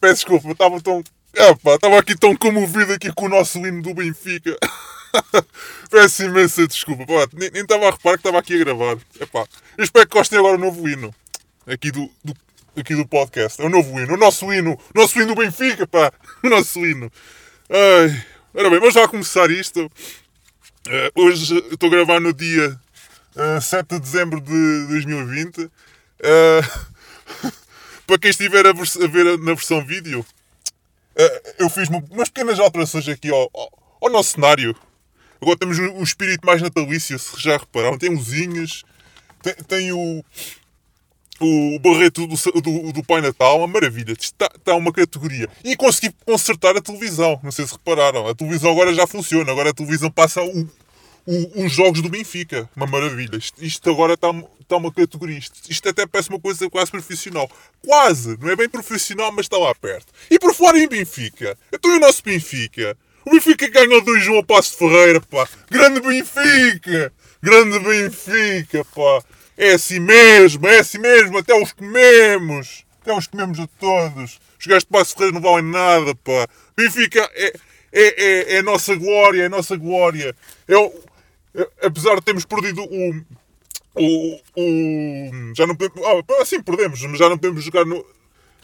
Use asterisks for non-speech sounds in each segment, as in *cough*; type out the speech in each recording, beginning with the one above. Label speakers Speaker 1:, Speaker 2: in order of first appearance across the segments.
Speaker 1: peço desculpa, estava tão. Epá, estava aqui tão comovido aqui com o nosso hino do Benfica. *laughs* peço imensa desculpa, pá, nem estava a reparar que estava aqui a gravar. Epá, eu espero que gostem agora do novo hino. Aqui do, do- aqui do podcast. É o novo hino, o nosso hino, o nosso hino do Benfica, pá. *laughs* O nosso hino. Ai. Ora bem, vamos já começar isto. Eh, hoje estou a gravar no dia Uh, 7 de dezembro de 2020. Uh, *laughs* para quem estiver a, vers- a ver na versão vídeo, uh, eu fiz uma- umas pequenas alterações aqui ao, ao- ao nosso cenário. Agora temos um, um espírito mais natalício, se já repararam. Tem luzinhas, tem, tem o, o barreto do, do, do Pai Natal, uma maravilha. Está, está uma categoria. E consegui consertar a televisão. Não sei se repararam. A televisão agora já funciona. Agora a televisão passa o, o- os jogos do Benfica. Uma maravilha. Isto, isto agora está, uma categoria. Isto, isto até parece uma coisa quase profissional. Quase! Não é bem profissional, mas está lá perto. E por fora em Benfica. Então e o nosso Benfica? O Benfica ganhou 2-1 ao Passo de Ferreira, pá. Grande Benfica! Grande Benfica, pá. É assim mesmo, é assim mesmo. Até os comemos. Até os comemos a todos. Os gajos de Passo de Ferreira não valem nada, pá. Benfica é, é, é, é a nossa glória, é a nossa glória. É o, apesar de termos perdido o, o, o já não podemos, ah, assim perdemos, mas já não podemos jogar no,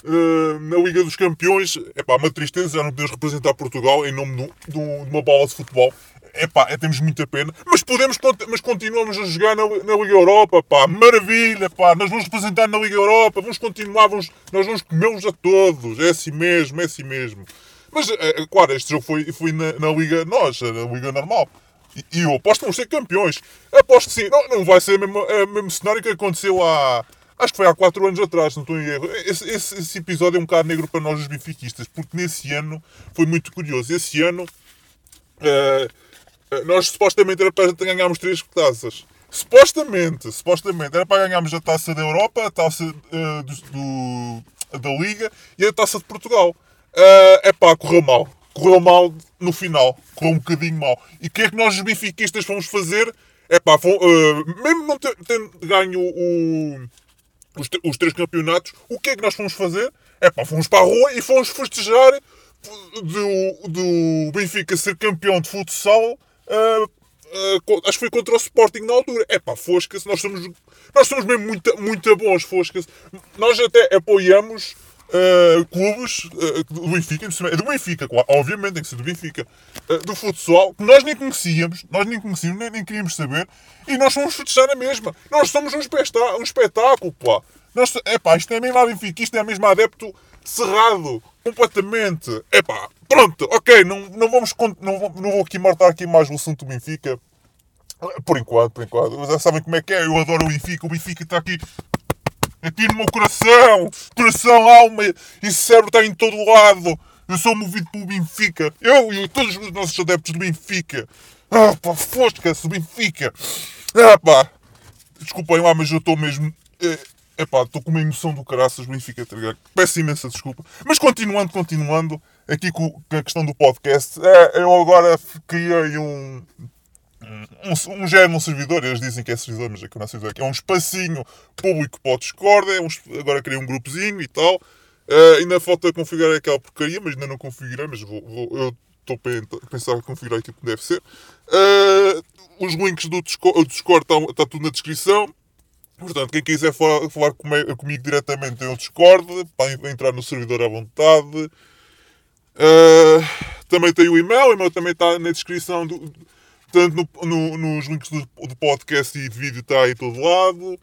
Speaker 1: eh, na Liga dos Campeões. É pá, uma tristeza, já não podemos representar Portugal em nome do- do- de uma bola de futebol. É pá, é, temos muita pena. Mas podemos, mas continuamos a jogar na, na Liga Europa, pá, maravilha, pá. Nós vamos representar na Liga Europa, vamos continuar, vamos, nós vamos comê-los a todos. É assim mesmo, é assim mesmo. Mas, é, claro, este jogo foi, foi na, na Liga, nós, na Liga normal. E, e eu aposto que vamos ser campeões. Aposto sim. Não, não vai ser o mesmo, é mesmo cenário que aconteceu há. Acho que foi há 4 anos atrás, não estou em erro. Esse, esse- esse episódio é um bocado negro para nós, os benfiquistas, porque nesse ano foi muito curioso. Esse ano eh, nós supostamente era para ganharmos três taças. Supostamente, supostamente, era para ganharmos a taça da Europa, a taça eh, do, do- da Liga e a taça de Portugal. É pá, correu mal. Correu mal no final. Correu um bocadinho mal. E o que é que nós, benfiquistas, fomos fazer? É pá, mesmo não tendo ganho o, os, os três campeonatos, o que é que nós fomos fazer? É pá, fomos para a rua e fomos festejar do, do Benfica ser campeão de futsal. co- acho que foi contra o Sporting na altura. É pá, fosca-se, nós somos, nós somos mesmo muito, muito bons, fosca-se. Nós até apoiamos ah, clubes ah, do Benfica, é do Benfica, claro, obviamente tem que ser do Benfica, ah, do futsal, que nós nem conhecíamos, nós nem conhecíamos, nem, nem queríamos saber, e nós fomos festejar na mesma. Nós somos um, espetá- um espetáculo, pá. Nós, epá, isto é mesmo a Benfica, isto é mesmo adepto cerrado, completamente. Epá, pronto, ok, não, não, vamos, não, não vou aqui mortar aqui mais o assunto do Benfica. Por enquanto, por enquanto. Já sabem como é que é, eu adoro o Benfica, o Benfica está aqui aqui no meu coração, coração, alma e cérebro está em todo lado. Eu sou movido pelo Benfica. Eu e todos os nossos adeptos do Benfica. Ah, pá, fosca-se Benfica. Ah, pá. Desculpem lá, mas eu estou mesmo. É pá, estou com uma emoção do caraças, Benfica, tá ligado? Peço imensa desculpa. Mas continuando, continuando, aqui com a questão do podcast, é, eu agora criei um, um, um género, um servidor, eles dizem que é servidor, mas é que é servidor, é um espacinho público para o Discord, é um, agora criei um grupozinho e tal. Uh, ainda falta configurar aquela porcaria, mas ainda não configurei, mas vou, vou, eu estou a pensar em configurar aquilo que deve ser. Uh, os links do Discord, Discord está, está tudo na descrição. Portanto, quem quiser falar, falar comigo, comigo diretamente tem o Discord, para entrar no servidor à vontade. Uh, também tem o e-mail, o e-mail também está na descrição, do, tanto no, no, nos links do, do, podcast e de vídeo está aí todo lado.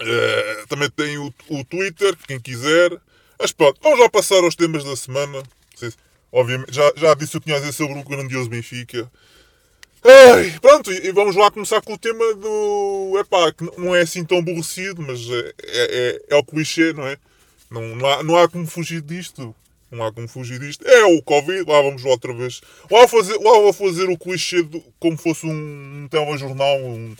Speaker 1: Uh, também tem o, o Twitter, quem quiser. Mas pronto, vamos já passar aos temas da semana. Obviamente, já, já disse o que tinha a dizer sobre o grandioso Benfica. Ai, pronto, e vamos lá começar com o tema do. Epá, que não é assim tão aborrecido, mas é, é, é o clichê, não é? Não, não, há, não há como fugir disto. Não há como fugir disto. É o Covid, lá vamos outra vez. Lá, fazer, lá vou fazer o clichê de, como fosse um, um telejornal, um,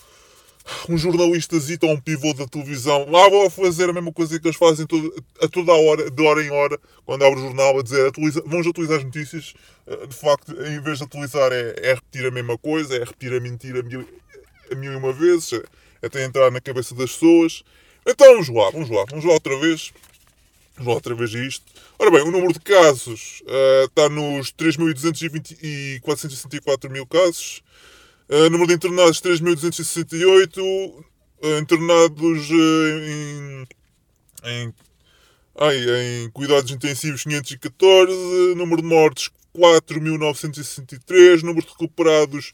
Speaker 1: um jornalistazito ou um pivô da televisão. Lá vou fazer a mesma coisa que eles fazem todo, a toda a hora, de hora em hora, quando abre o jornal, a dizer atualiza, vamos atualizar as notícias. Eh, de facto, em vez de atualizar, é, é repetir a mesma coisa, é repetir a mentira mil, a mil e uma vezes, é, até entrar na cabeça das pessoas. Então vamos lá, vamos lá, vamos lá outra vez. Vamos lá outra vez a isto. Ora bem, o número de casos uh, está nos 3.220 e 464 mil casos. Uh, número de internados 3.268. Uh, internados em, em, ai, em cuidados intensivos 514. Número de mortes 4.963. Número de recuperados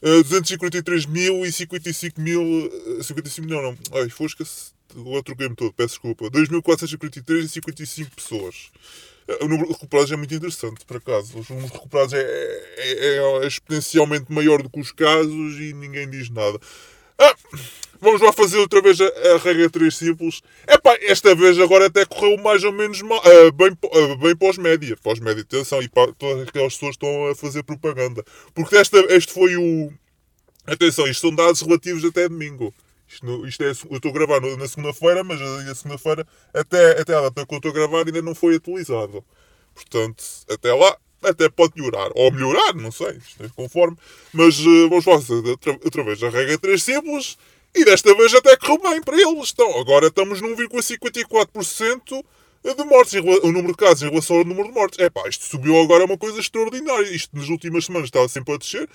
Speaker 1: uh, 243.000 e 55 mil. 55 não, não. Ai, fosca-se Agora troquei-me todo, peço desculpa. 2.443 e 55 pessoas. O número de recuperados é muito interessante, por acaso. O número de recuperados é, é, é, exponencialmente maior do que os casos e ninguém diz nada. Ah, vamos lá fazer outra vez a, a regra 3 simples. Epá, esta vez agora até correu mais ou menos mal, uh, bem, uh, bem pós-média. Pós-média, atenção, e para, todas aquelas pessoas estão a fazer propaganda. Porque esta, este foi o. Atenção, isto são dados relativos até domingo. Isto, isto é, eu estou a gravar na segunda-feira, mas a segunda-feira, até, até a data que eu estou a gravar, ainda não foi atualizado. Portanto, até lá, até pode melhorar. Ou melhorar, não sei, é conforme. Mas uh, vamos fazer outra, outra vez a regra 3 simples. E desta vez até correu bem para eles. Então, agora estamos num 1,54% de mortes, o número de casos em relação ao número de mortes. É pá, isto subiu agora uma coisa extraordinária. Isto nas últimas semanas estava sempre a descer.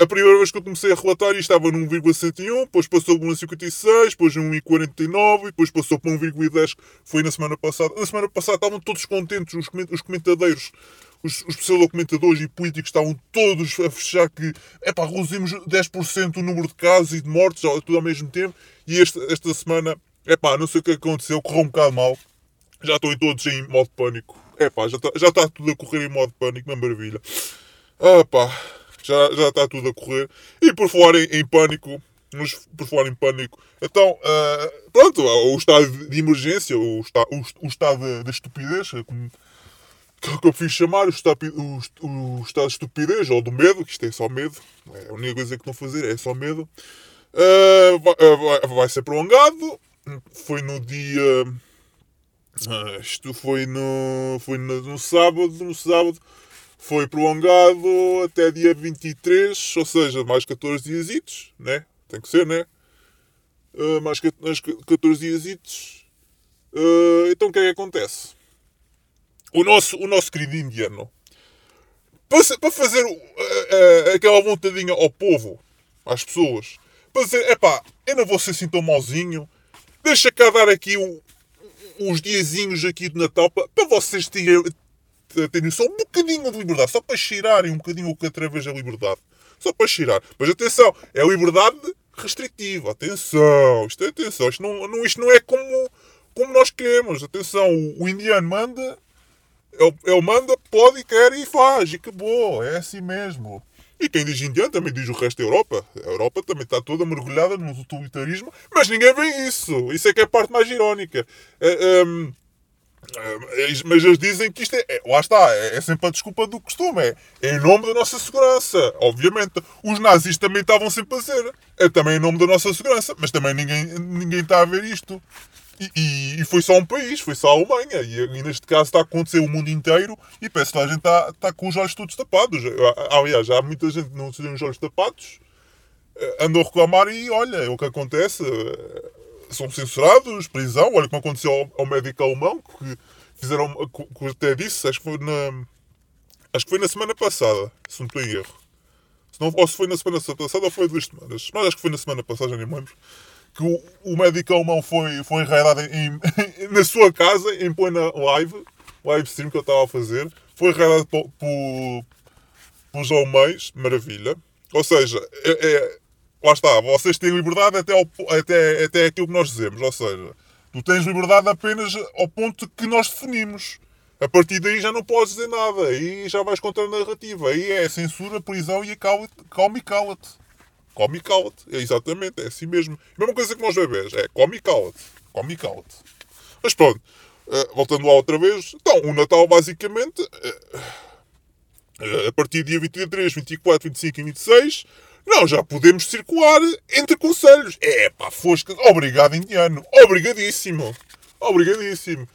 Speaker 1: A primeira vez que eu comecei a relatar isto estava num 1,61, depois passou para 1,56, depois 1,49, depois passou para 1,10, foi na semana passada. Na semana passada estavam todos contentes, os comentadeiros, os, os pseudo-comentadores e políticos estavam todos a fechar que, é pá, reduzimos 10% o número de casos e de mortes, tudo ao mesmo tempo. E esta, esta semana, é pá, não sei o que aconteceu, correu um bocado mal já estão todos em modo pânico. É pá, já está já tá tudo a correr em modo pânico, uma maravilha. Ah pá, já, já está tudo a correr. E por falar em, em pânico, nos, por falar em pânico, então, uh, pronto, o estado de emergência, o, está, o, o estado da estupidez, como, que eu fiz chamar, o, estapi, o, o, estado de estupidez, ou do medo, que isto é só medo, é a única coisa que não fazer, é só medo, uh, vai, vai, vai ser prolongado. Foi no dia ah, isto foi no, foi no, no, sábado, no sábado foi prolongado até dia 23, ou seja, mais 14 dias, né? Tem que ser, né? Uh, mais 14 dias. Uh, então o que é que acontece? O nosso, o nosso querido indiano, para, para fazer uh, aquela vontadinha ao povo, às pessoas, para dizer, epá, eu não vou ser assim tão malzinho, deixa cá dar aqui um, uns diazinhos aqui de Natal para, para vocês terem, terem só um bocadinho de liberdade, só para cheirarem um bocadinho o que através da liberdade. Só para cheirar. Mas atenção, é liberdade restritiva. Atenção, isto é atenção. Isto não, não, isto não é como, como nós queremos. Atenção, o, o indiano manda, ele, ele manda, pode e quer e faz. E acabou. É assim mesmo. E quem diz indiano também diz o resto da Europa. A Europa também está toda mergulhada no totalitarismo, mas ninguém vê isso. Isso é que é a parte mais irónica. É, um, é, mas eles dizem que isto é, é lá está, é, é, sempre a desculpa do costume, é, é, em nome da nossa segurança. Obviamente, os nazis também estavam sempre a dizer, é também em nome da nossa segurança, mas também ninguém, ninguém está a ver isto. E, e- foi só um país, foi só a Alemanha. E, e neste caso está a acontecer o mundo inteiro e parece que a gente está, está com os olhos todos tapados. Aliás, há muita gente que não tem os olhos tapados, eh, andou a reclamar e olha, é o que acontece. eh, São censurados, prisão. Olha como aconteceu ao, ao médico alemão, que fizeram, que até disse, acho que foi na, acho que foi na semana passada, se não estou em erro. Se não, ou se foi na semana passada ou foi duas semanas. Mas acho que foi na semana passada, já nem me lembro. Que o, o médico alemão foi, foi enraidado em, *laughs* na sua casa, em plena live, live stream que eu estava a fazer. Foi enraidado por, pelos alemães, maravilha. Ou seja, é, é- lá está, vocês têm liberdade até, ao, até, até aquilo que nós dizemos. Ou seja, tu tens liberdade apenas ao ponto que nós definimos. A partir daí já não podes dizer nada. Aí já vais contra a narrativa. Aí é censura, prisão e cala-te, calma e cala-te. E cala-te. É exatamente, é assim mesmo. Mesma coisa que nós bebês. É cala-te. Come e cala-te. Mas pronto, eh, voltando lá outra vez. Então, o Natal basicamente, eh, a partir do dia 23, 24, 25 e 26, nós já podemos circular entre conselhos. É pá, fosca. Obrigado, indiano. Obrigadíssimo. Obrigadíssimo.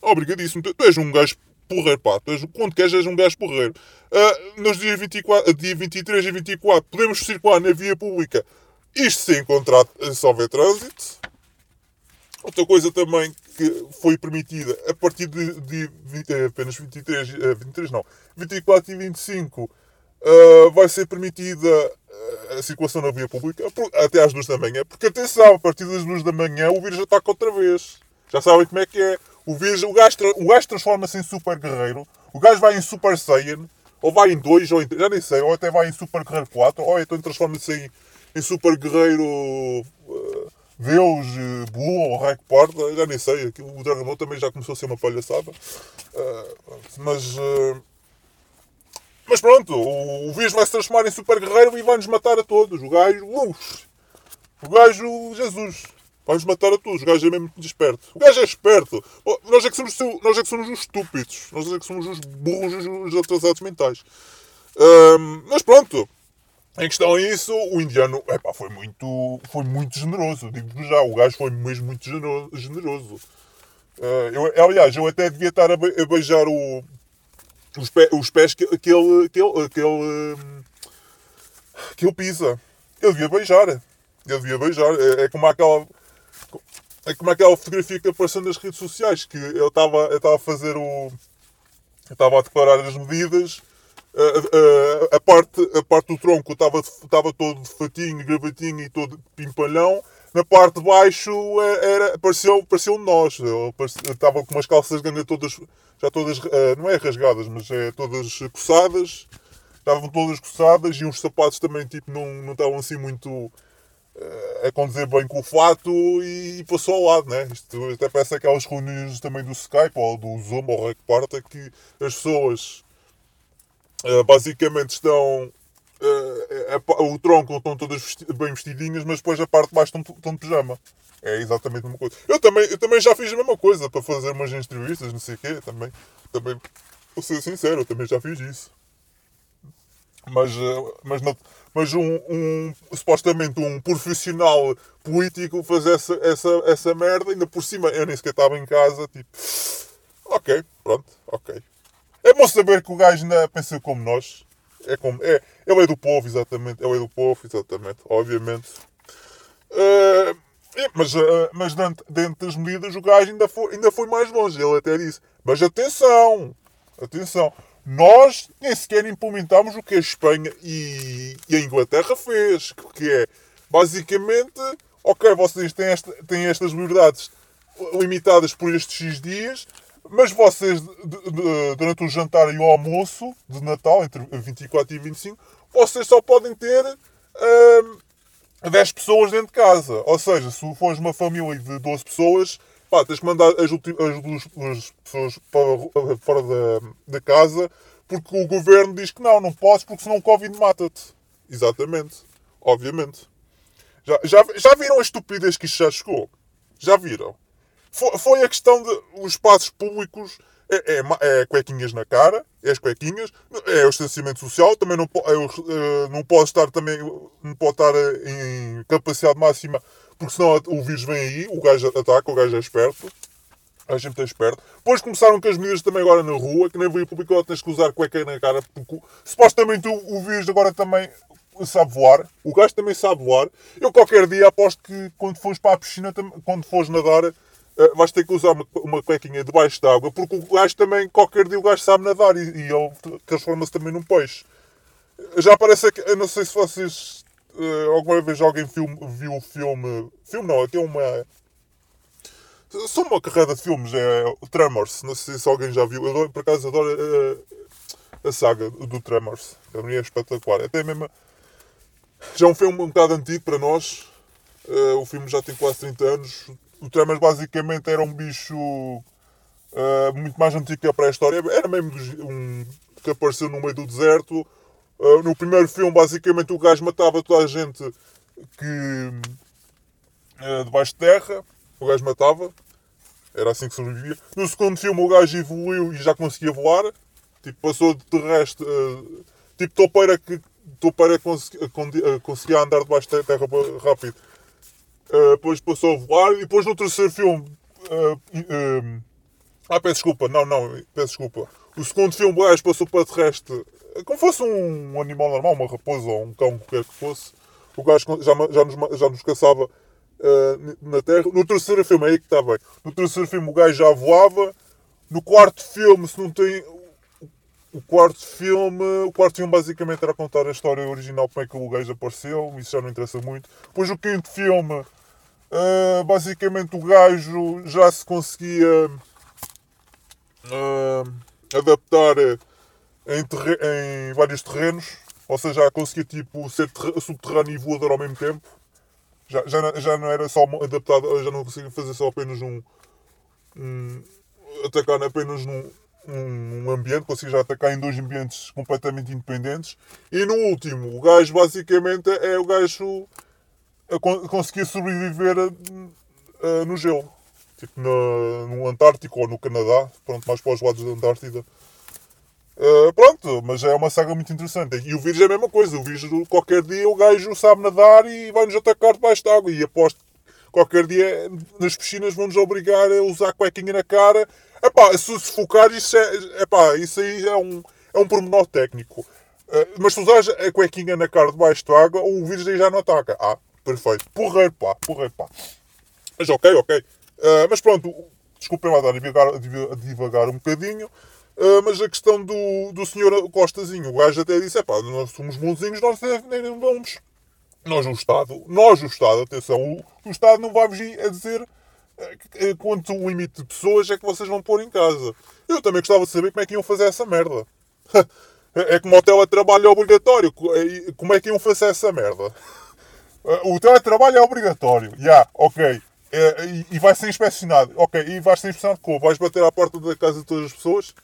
Speaker 1: Obrigadíssimo. Tu, tu és um gajo porreiro, pá. Tu és, quando queres, és um gajo porreiro. Ah, nos dias 24, dia 23 e 24, podemos circular na via pública. Isto sem contrato, se houver trânsito. Outra coisa também que foi permitida a partir de, de 20, eh, apenas 23, eh, 23 não, 24 e 25 eh, vai ser permitida eh, a circulação na via pública até às 2 da manhã. Porque atenção, a partir das 2 da manhã o vírus ataca outra vez. Já sabem como é que é. O vírus, o gajo, gajo transforma-se em super guerreiro. O gajo vai em super saiyan. Ou vai em 2, ou em, já nem sei. Ou até vai em super guerreiro 4. Ou então transforma-se em, em super guerreiro eh, Deus, Blue ou Raik Porta. Já nem sei. O Dragon Ball também já começou a ser uma palhaçada. Eh, mas... mas pronto, o, o vírus vai se transformar em super guerreiro e vai-nos matar a todos. O gajo, uf, o gajo, Jesus, vai-nos matar a todos. O gajo é mesmo muito esperto. O gajo é esperto. Nós é que somos, nós é que somos os estúpidos. Nós é que somos os burros, os, os atrasados mentais. Ahm, mas pronto, em questão a isso, o indiano epá, foi, muito, foi muito generoso. Digo já, o gajo foi mesmo muito genero- generoso. Ah, eu, aliás, eu até devia estar a, be- a beijar o, os, os pés que, que ele, que ele, que ele, que ele pisa. Ele devia beijar. Ele devia beijar. É, é como aquela. É como aquela fotografia que apareceu nas redes sociais, que ele estava estava a fazer o. eu Estava a declarar as medidas. A, a- a parte, a parte do tronco estava, estava todo de fatinho, gravatinho e todo pimpalhão. Na parte de baixo era, era- parecia, parecia um nós. Estava com umas calças de ganga todas, já todas, eh, não é rasgadas, mas é todas coçadas. Estavam todas coçadas e uns sapatos também tipo, não, não estavam assim muito a condizer bem com o fato e, e passou ao lado, né? Isto até parece aquelas reuniões também do Skype ou do Zoom ou Rec Parta que as pessoas eh, basicamente estão. eh, pa- o tronco estão todas vesti- bem vestidinhas, mas depois a parte de baixo estão, estão de pijama. É exatamente a mesma coisa. Eu também, eu também já fiz a mesma coisa para fazer umas entrevistas, não sei o quê. Também, também, vou ser sincero, eu também já fiz isso. Mas, eh, mas, não, mas um, um- supostamente um profissional político fazer essa, essa, essa merda, ainda por cima eu nem sequer estava em casa, tipo, ok, pronto, ok. É bom saber que o gajo ainda pensa como nós. É como, é, ele é do povo, exatamente. Ele é do povo, exatamente, obviamente. Eh, é, mas eh, mas dentro, dentro das medidas o gajo ainda foi, ainda foi mais longe. Ele até disse, mas atenção, atenção. Nós nem sequer implementámos o que a Espanha e, e a Inglaterra fez. Que é, basicamente, ok, vocês têm, esta, têm estas liberdades limitadas por estes X dias, mas vocês, durante o jantar e o almoço de Natal, entre 24 e 25, vocês só podem ter hum, 10 pessoas dentro de casa. Ou seja, se fores uma família de 12 pessoas, pá, tens que mandar as, duas as pessoas para, fora da, da casa, porque o governo diz que não, não podes, porque senão o Covid mata-te. Exatamente. Obviamente. Já, já, já viram a estupidez que isto já chegou? Já viram? Foi, foi a questão de os espaços públicos é, é, é cuequinhas na cara, é as cuequinhas, é o distanciamento social, também não, po- é eh, não pode estar também não pode estar eh, em capacidade máxima porque senão o vírus vem aí, o gajo ataca, o gajo é esperto. A gente é esperto. Depois começaram com as medidas também agora na rua, que nem veio público tens que usar cueca na cara, porque supostamente o, vírus agora também sabe voar. O gajo também sabe voar. Eu qualquer dia aposto que quando fores para a piscina, quando fores nadar, eh, vais ter que usar uma, uma cuequinha debaixo d'água, porque o gajo também, qualquer dia o gajo sabe nadar e, e ele transforma-se também num peixe. Já parece que, eu não sei se vocês eh, alguma vez alguém film- viu o filme. Filme não, aqui é uma. Só uma carreira de filmes, é o Tremors. Não sei se alguém já viu. Eu por acaso adoro eh, a saga do Tremors. Para mim é espetacular. Até mesmo. Já é um filme um bocado antigo para nós. Eh, o filme já tem quase 30 anos. O Tremors basicamente era um bicho muito mais antigo que a pré-história. Era mesmo um que apareceu no meio do deserto. Uh, no primeiro filme, basicamente, o gajo matava toda a gente que. uh, debaixo de terra. O gajo matava. Era assim que sobrevivia. No segundo filme, o gajo evoluiu e já conseguia voar. Tipo, passou de terrestre. uh, tipo, topeira que. Topeira consegui- condi- uh, conseguia andar debaixo da terra rápido. Depois passou a voar. E depois no terceiro filme. ah, peço desculpa, não, não, peço desculpa. O segundo filme, o gajo passou para terrestre, como fosse um animal normal, uma raposa ou um cão, qualquer que fosse. O gajo já, já, nos, já nos caçava eh, na Terra. No terceiro filme, é aí que está bem. No terceiro filme, o gajo já voava. No quarto filme, se não tem. O quarto filme. O quarto filme basicamente era contar a história original, como é que o gajo apareceu. Isso já não interessa muito. Depois o quinto filme. eh, basicamente o gajo já se conseguia ah, adaptar em, em vários terrenos, ou seja, já conseguia tipo, ser subterrâneo e voador ao mesmo tempo. Já, já, não- já não era só adaptado, já não conseguia fazer só apenas um. um atacar apenas num, num ambiente, conseguia já atacar em dois ambientes completamente independentes. E no último, o gajo basicamente é o gajo a con- conseguia sobreviver ah, no gelo. Tipo na, no Antártico ou no Canadá, pronto, mais para os lados da Antártida. Ah, pronto, mas é uma saga muito interessante. E o vírus é a mesma coisa. O vírus, qualquer dia, o gajo sabe nadar e vai-nos atacar debaixo de água. E aposto que qualquer dia nas piscinas vão-nos obrigar a usar cuequinha na cara. Epá, se se focar, isso, é, epá, isso aí é um, é um pormenor técnico. Ah, mas se usares a cuequinha na cara debaixo de água, o vírus aí já não ataca. Ah, perfeito. Porreiro, pá, porreiro, pá. Mas ok, ok. Ah, mas pronto, desculpem lá a divagar, divagar um bocadinho. Ah, mas a questão do, do senhor Costazinho, o gajo até disse: é pá, nós somos bonzinhos, nós nem nem vamos. Nós, o Estado, nós, o Estado, atenção, o, o Estado não vai vir a dizer eh, quanto limite de pessoas é que vocês vão pôr em casa. Eu também gostava de saber como é que iam fazer essa merda. *laughs* É como o teletrabalho é obrigatório. eh, Como é que iam fazer essa merda? Eh, O teletrabalho é obrigatório. Já, ok. Eh, E, e vai ser inspecionado. Ok, e vai ser inspecionado como? Vais bater à porta da casa de todas as pessoas?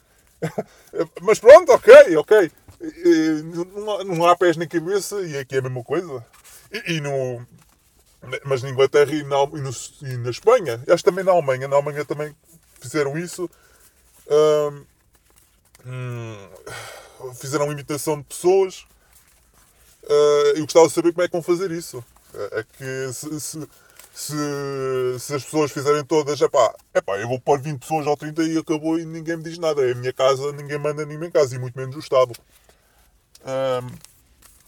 Speaker 1: *laughs* Mas pronto, ok, ok. Não não há pés nem cabeça e aqui é a mesma coisa. E, e no, mas na Inglaterra e na, e, no- e na Espanha, acho também na Alemanha, na Alemanha também fizeram isso. Hum, fizeram imitação de pessoas. Ah, eu gostava de saber como é que vão fazer isso. É é que se, se, se, se as pessoas fizerem todas, epá, epá, eu vou pôr 20 pessoas ao 30 e acabou e ninguém me diz nada. É a minha casa, ninguém manda ninguém em casa, e muito menos o Estado.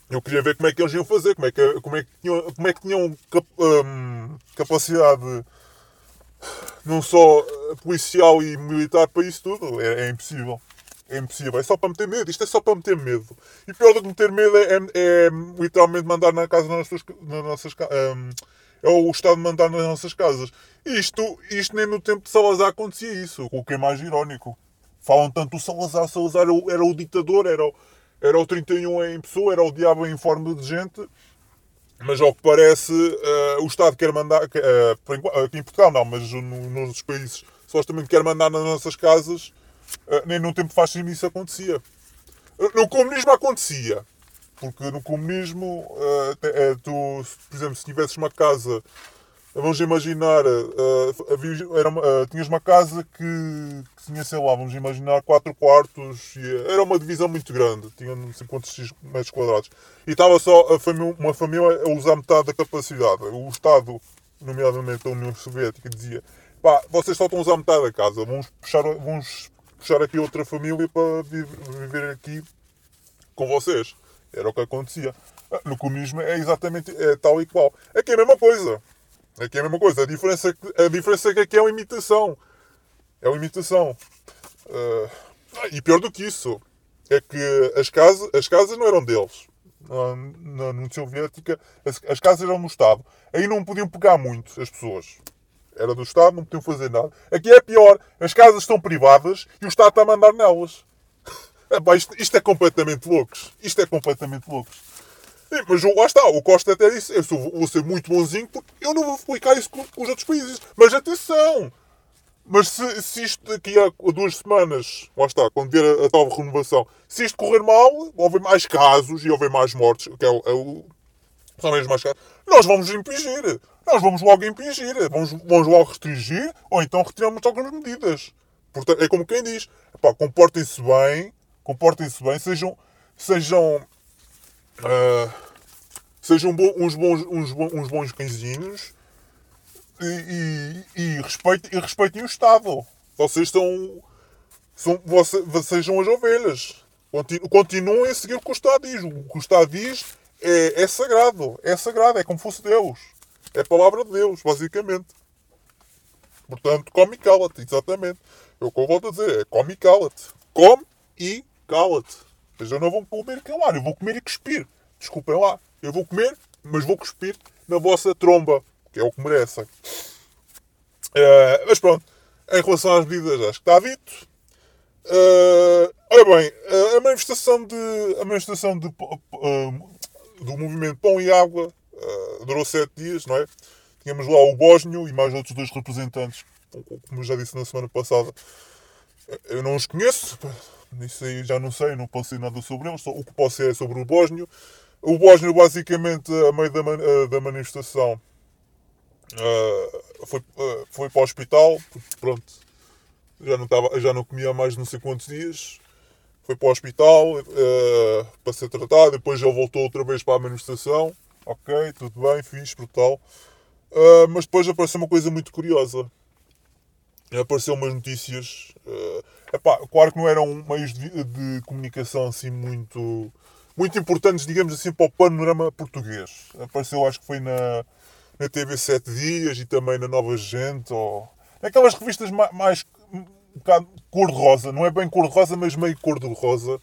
Speaker 1: Eu queria ver como é que eles iam fazer, como é que, como é que tinham, como é que tinham cap- capacidade não só policial e militar para isso tudo. É, é impossível. É impossível. É só para meter medo. Isto é só para meter medo. E pior do que meter medo é, é- é literalmente mandar na casa nas nossas, nas nossas é o Estado mandar nas nossas casas. Isto, isto nem no tempo de Salazar acontecia isso, o que é mais irónico. Falam tanto o Salazar, Salazar era o, era o ditador, era o, era o 31 em pessoa, era o diabo em forma de gente. Mas ao que parece, eh, o Estado quer mandar, enquanto- aqui em Portugal não, mas no, nos países, supostamente quer mandar nas nossas casas, eh, nem no tempo fascismo isso acontecia. No comunismo acontecia, porque no comunismo, eh, te- eh, tu, por exemplo, se tivesses uma casa, vamos imaginar, eh, havia- era tinhas uma casa que, que tinha, sei lá, vamos imaginar, quatro quartos, e, era uma divisão muito grande, tinha não sei quantos metros quadrados, e estava só uma família a usar metade da capacidade. O Estado nomeadamente a União Soviética, dizia pá, vocês só estão a usar metade da casa, vamos puxar, vamos puxar aqui outra família para vi- viver aqui com vocês. Era o que acontecia. Ah, No comunismo é exatamente é tal e qual. Aqui é a mesma coisa. Aqui é a mesma coisa. A diferença, é a diferença é que aqui é uma imitação. É uma imitação. Ah, e pior do que isso, é que as casas, as casas não eram deles. Na União Soviética, as, as casas eram do Estado. Aí não podiam pegar muito as pessoas. Era do Estado, não podiam fazer nada. Aqui é pior. As casas estão privadas e o Estado está a mandar nelas. Epá, isto, isto é completamente loucos. Isto é completamente loucos. Sim, Mas lá está, o Costa até disse, eu sou- vou ser muito bonzinho porque eu não vou explicar isso com, com os outros países. Mas atenção! Mas se, se isto daqui a duas semanas, lá está, quando vier a, a tal renovação, se isto correr mal, houver mais casos e houver mais mortes, que é o, é o são mesmo mais casos, nós vamos impingir. Nós vamos logo impingir. Vamos, vamos logo restringir ou então retiramos algumas medidas. Portanto, é como quem diz, comportem-se bem, comportem-se bem, sejam, sejam, ah, sejam bo- uns, bons, uns, bons, uns bons cãezinhos e, e, e respeitem, e respeitem o Estado. Vocês estão. São, voce- sejam as ovelhas. Continu- Continuem a seguir o que o Estado diz. O que o Estado diz é, é sagrado. É sagrado. É como fosse Deus. É a palavra de Deus, basicamente. Portanto, come e cala-te. Exatamente. É o que eu volto a dizer. É come e cala-te. Come e cala-te. Mas eu não vou comer e calar. Eu vou comer e cuspir. Desculpem lá. Eu vou comer, mas vou cuspir na vossa tromba. Que é o que merecem. Eh, mas pronto. Em relação às medidas, acho que está dito. Eh, ora bem, eh, a manifestação, de, a manifestação de, eh, do movimento Pão e Água durou sete dias, não é? Tínhamos lá o Bósnio e mais outros dois representantes, como já disse na semana passada. Eu não os conheço, isso aí já não sei, não posso dizer nada sobre eles. O que posso dizer é sobre o Bósnio. O Bósnio, basicamente, a meio da, man- eh, da manifestação, eh, foi, eh, foi para o hospital, porque, pronto, já não, estava, já não comia há mais de não sei quantos dias. Foi para o hospital eh, para ser tratado, depois ele voltou outra vez para a manifestação. Ok, tudo bem, fixe, brutal. Mas depois apareceu uma coisa muito curiosa. Apareceu umas notícias. ah, epá, claro que não eram meios de, de comunicação assim muito, muito importantes, digamos assim, para o panorama português. Apareceu, acho que foi na, na TV 7 Dias e também na Nova Gente, ou naquelas revistas ma- mais um bocado cor-de-rosa. Não é bem cor-de-rosa, mas meio cor-de-rosa.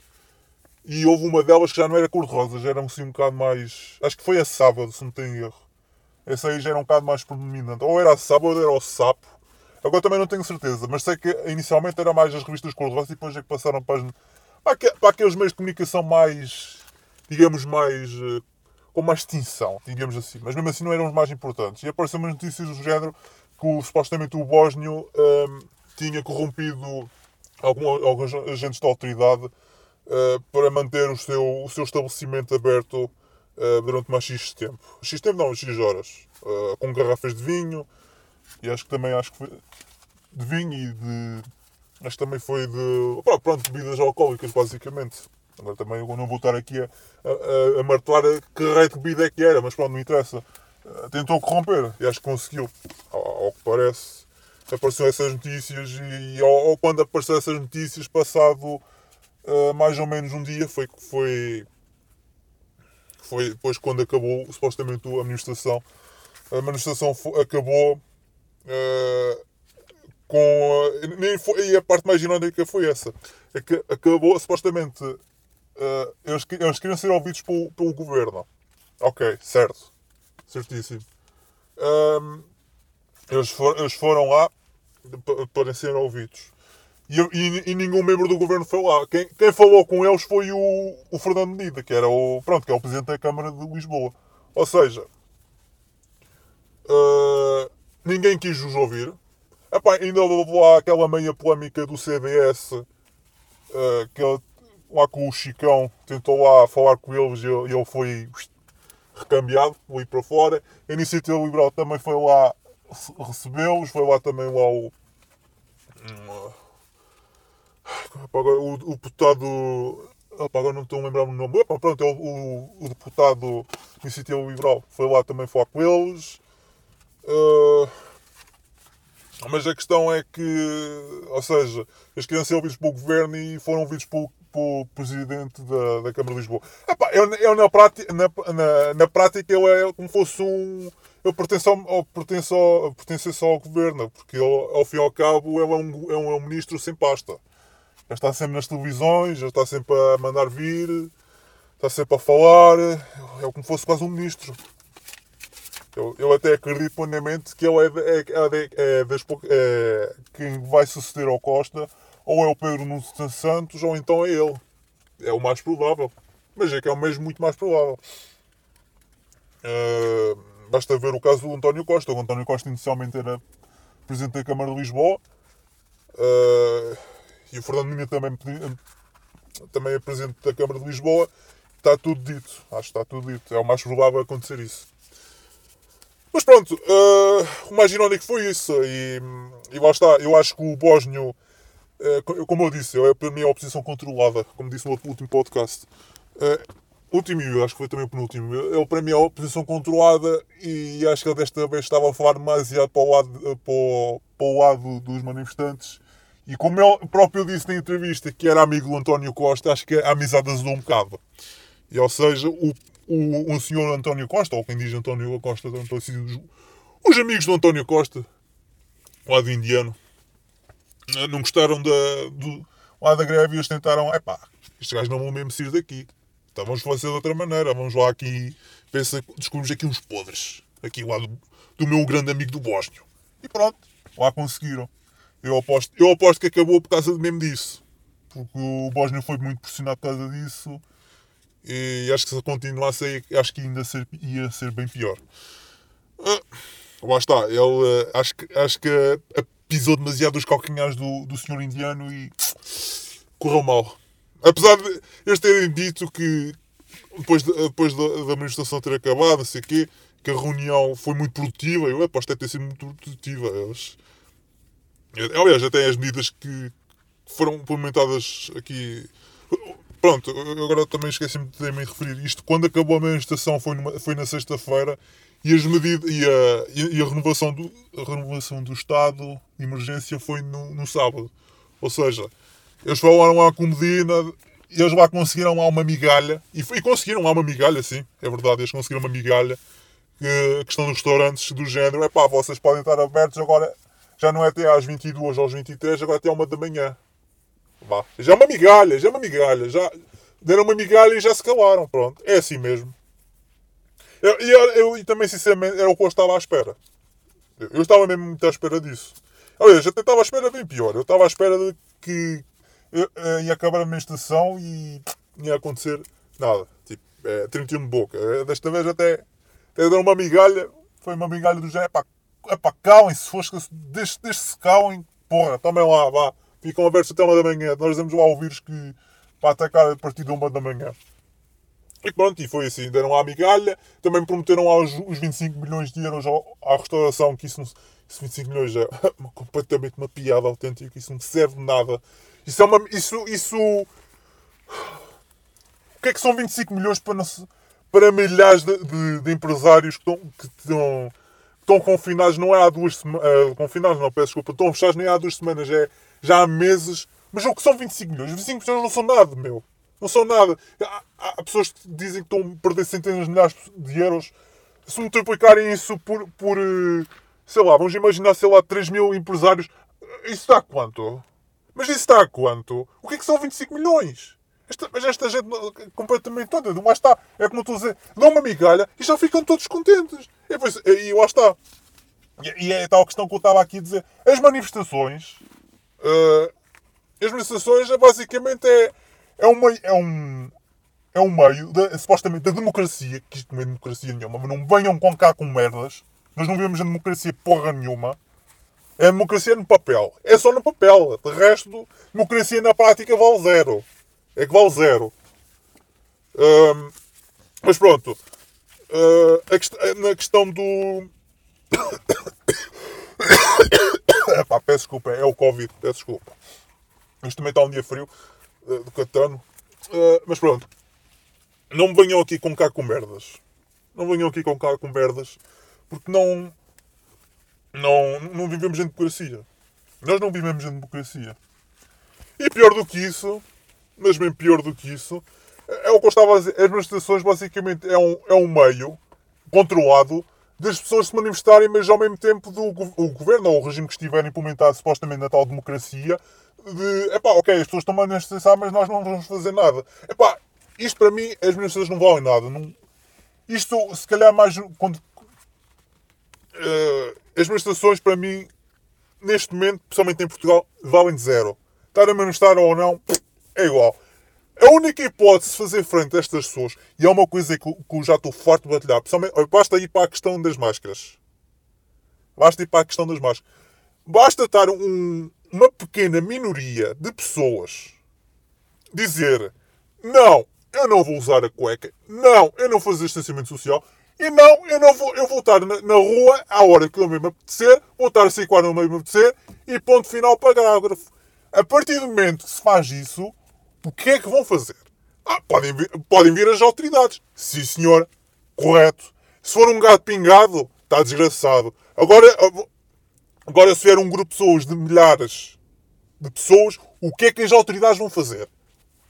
Speaker 1: E houve uma delas que já não era cor-de-rosa, já era assim um bocado mais. Acho que foi a sábado, se não tenho erro. Essa aí já era um bocado mais predominante. Ou era a sábado ou era o sapo. Agora também não tenho certeza, mas sei que inicialmente era mais as revistas cor-de-rosa e depois é que passaram para, as, para, aque- para aqueles meios de comunicação mais. digamos, mais. eh, com mais extinção, digamos assim. Mas mesmo assim não eram os mais importantes. E apareceu umas notícias do género que o- supostamente o Bósnio ehm, tinha corrompido algum, alguns agentes da autoridade eh, para manter o seu, o seu estabelecimento aberto eh, durante mais X tempo. X tempo não, X horas. Com garrafas de vinho e acho que também acho que foi de vinho e de. Que também foi de. Pronto, bebidas alcoólicas, basicamente. Agora também eu não vou estar aqui a, a, a, martelar que raio de bebida é que era, mas pronto, não interessa. Eh, Tentou corromper e acho que conseguiu. Ao, ao que parece, apareceram essas notícias e, ao, ao quando apareceram essas notícias, passado eh, mais ou menos um dia, foi que foi. Foi depois quando acabou supostamente a manifestação. A fo- acabou eh, com. nem foi, e a parte mais irónica foi essa. É que acabou supostamente. eh, eles, eles queriam ser ouvidos pelo, pelo governo. Ok, certo. Certíssimo. Ahm, eles, for- eles foram lá pa- para serem ouvidos. E, e- e nenhum membro do governo foi lá. Quem, quem falou com eles foi o, o Fernando Medida, que era o, pronto, que é o presidente da Câmara de Lisboa. Ou seja, ah, ninguém quis os ouvir. Epá, ainda lá aquela meia polémica do CDS, ah, que ele, lá com o Chicão tentou lá falar com eles e ele, foi recambiado ali para fora. A Iniciativa Liberal também foi lá rece- recebê-los, foi lá também lá o. hum, o, o deputado. Agora não estou a lembrar o nome. Epá, pronto, é o, o, o deputado Iniciativa Liberal foi lá também falar com eles. Uh, mas a questão é que, ou seja, eles queriam ser ouvidos pelo governo e foram ouvidos pelo, pelo presidente da, da Câmara de Lisboa. Epá, eu, eu na, prática, na, na, na prática ele é como fosse um. Eu pertenço ao, pertenço ao, pertenço só ao governo, porque ele, ao fim e ao cabo ele é um, é um, é um ministro sem pasta. Já está sempre nas televisões, está sempre a mandar vir, está sempre a falar. É como fosse quase um ministro. Eu, eu até acredito plenamente que ele é, é, é, é é quem vai suceder ao Costa, ou é o Pedro Nuno Santos, ou então é ele. É o mais provável. Mas é que é o mesmo muito mais provável. Uh, basta ver o caso do António Costa. O António Costa inicialmente era Presidente da Câmara de Lisboa. Uh, e o Fernando Minha também, também é Presidente da Câmara de Lisboa. Está tudo dito. Acho que está tudo dito. É o mais provável acontecer isso. Mas pronto, eh, o mais irónico foi isso. E, e lá está, eu acho que o Bósnio, co- como eu disse, é para mim a oposição controlada, como disse no último podcast. Eh, último, eu acho que foi também o penúltimo. Ele para mim é a oposição controlada e acho que ele desta vez estava a falar demasiado para o lado, eh, para o, para o lado dos manifestantes. E como ele próprio disse na entrevista que era amigo do António Costa, acho que a amizade azedou um bocado. E, ou seja, o, o, o senhor António Costa, ou quem diz António Costa, os, os amigos do António Costa, lá do indiano, não gostaram da, do, lá da greve e eles tentaram, epá, estes gajos não vão mesmo sair daqui. Então vamos fazer de outra maneira, vamos lá aqui, pensa, descobrimos aqui uns podres, aqui lá do, do meu grande amigo do Bósnio. E pronto, lá conseguiram. Eu aposto, eu aposto que acabou por causa mesmo disso. Porque o Bósnio foi muito pressionado por causa disso. E acho que se continuasse acho que ainda ser- ia ser bem pior. Ah, lá está, ele ah, acho que, acho que ah, pisou demasiado os calcanhares do, do senhor indiano e correu mal. Apesar de eles terem dito que depois, de- depois da, da manifestação ter acabado, não sei o quê, que a reunião foi muito produtiva, eu aposto deve ter sido muito produtiva. Eles, aliás, até as medidas que foram implementadas aqui. Pronto, agora também esqueci-me de também referir isto. Quando acabou a manifestação foi, numa- foi na sexta-feira e, as medidas, e, a, e- a, renovação do, a renovação do estado de emergência foi no, no sábado. Ou seja, eles falaram lá com Medina e eles lá conseguiram lá uma migalha. E, e conseguiram lá uma migalha, sim, é verdade, eles conseguiram uma migalha. Que, que estão nos restaurantes do género, é pá, vocês podem estar abertos agora, já não é até às 22 ou às 23, agora até 1 da manhã. Já é uma migalha, já é uma migalha. Já deram uma migalha e já se calaram. Pronto, é assim mesmo. Eu, eu, eu- e também, sinceramente, era o que eu estava à espera. Eu, eu estava mesmo muito à espera disso. Aliás, eu até estava à espera bem pior. Eu estava à espera de que eu, eh, ia acabar a menstruação e ia acontecer nada. Tipo, é, 31 de boca. Eh, Desta vez até, até deram uma migalha. Foi uma migalha do género. Epá, epá calem-se, fosca-se, deixe- deixe-se calem. Porra, tomem lá, vá. Ficam abertos até uma da manhã. Nós damos lá o vírus que para atacar a partir de uma da manhã. E pronto, e foi assim. Deram a migalha. Também prometeram lá os, os 25 milhões de euros ao- à restauração, que isso, isso 25 milhões é *laughs* completamente uma piada autêntica. Isso não serve de nada. Isso é uma... Isso... isso o que é que são 25 milhões para, para milhares de, de- de empresários que estão, que estão, que estão confinados não é há duas semanas. confinados não, peço desculpa. Estão fechados nem há duas semanas, é já há meses. Mas o que são 25 milhões? 25 milhões não são nada, meu. Não são nada. Há, há pessoas que dizem que estão a perder centenas de milhares de euros. Se multiplicarem isso por, por eh, sei lá, vamos imaginar, sei lá, 3 mil empresários. Isso dá quanto? Mas isso a quanto? O que é que são 25 milhões? Esta, mas esta gente eh, completamente toda, lá está. É como eu estou a dizer, dão uma migalha e já ficam todos contentes. E, depois, e lá está. E, e é tal questão que eu estava aqui a dizer. As manifestações. Eh, as manifestações é basicamente é, é, uma, é um. É um meio, da, supostamente, da democracia, que isto não é democracia nenhuma, mas não venham com cá com merdas. Nós não vivemos a democracia porra nenhuma. É democracia no papel. É só no papel. De resto, democracia na prática vale zero. É que vale zero. Mas pronto. Ah, a quest- na questão do. *laughs* Epá, peço desculpa, é o Covid, peço desculpa. Isto também está um dia frio ah, do Catano. Ah, mas pronto. Não me venham aqui com cá com merdas. Não venham aqui com cá com merdas. Porque não. não, não vivemos em democracia. Nós não vivemos em democracia. E pior do que isso, mas bem pior do que isso, é o que eu estava a dizer. As manifestações basicamente é um, é um meio controlado das pessoas se manifestarem, mas ao mesmo tempo do o governo ou o regime que estiver implementado supostamente na tal democracia, de epá, ok, as pessoas estão a manifestar, mas nós não vamos fazer nada. Epá, isto para mim, as manifestações não valem nada. Não, isto, se calhar, mais quando. eh, as manifestações para mim, neste momento, principalmente em Portugal, valem zero. Estar a manifestar ou não, é igual. A única hipótese de fazer frente a estas pessoas, e é uma coisa que, que eu já estou farto de batalhar, basta ir para a questão das máscaras. Basta ir para a questão das máscaras. Basta estar um- uma pequena minoria de pessoas dizer não, eu não vou usar a cueca, não, eu não vou fazer distanciamento social, e não, eu não vou, eu vou estar na, na rua à hora que eu me apetecer, vou estar a circular no meio me apetecer, e ponto final parágrafo. A partir do momento que se faz isso, o que é que vão fazer? Ah, podem vir, podem vir as autoridades. Sim, senhor. Correto. Se for um gato pingado, está desgraçado. Agora, agora se vier um grupo de pessoas, de milhares de pessoas, o que é que as autoridades vão fazer?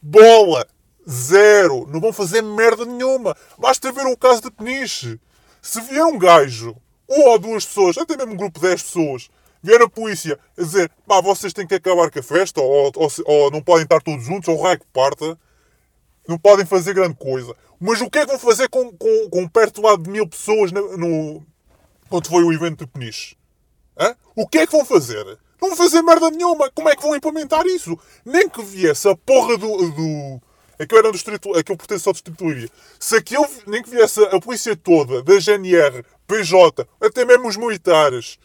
Speaker 1: Bola! Zero! Não vão fazer merda nenhuma! Basta ver o caso de Peniche. Se vier um gajo, uma ou duas pessoas, até mesmo um grupo de 10 pessoas, vier a polícia a dizer pá, vocês têm que acabar com a festa, ou, ou, ou não podem estar todos juntos, ou o raio que parta, não podem fazer grande coisa. Mas o que é que vão fazer com, com, com perto lá de mil pessoas no, no- quando foi o evento de Peniche? Hã? O que é que vão fazer? Não vão fazer merda nenhuma. Como é que vão implementar isso? Nem que viesse a porra do. do aquilo era do distrito. Aquilo pertence ao distrito de Leiria. Se aquilo. Nem que viesse a polícia toda, da GNR, PJ, até mesmo os militares,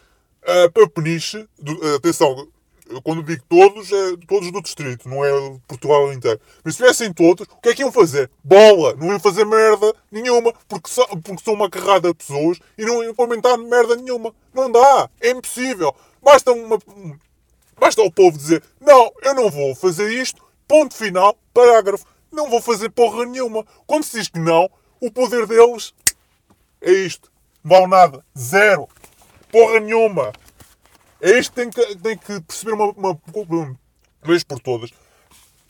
Speaker 1: para Peniche. do- atenção, eu quando digo todos, é todos do distrito, não é Portugal inteiro. Mas se viessem todos, o que é que iam fazer? Bola! Não iam fazer merda nenhuma, porque, só, porque são uma carrada de pessoas e não iam implementar merda nenhuma. Não dá! É impossível! Basta, uma, basta o povo dizer: Não, eu não vou fazer isto, ponto final, parágrafo. Não vou fazer porra nenhuma. Quando se diz que não, o poder deles é isto. Não vale nada. Zero. Porra nenhuma. É isto que tem que, tem que perceber uma, uma, uma vez por todas.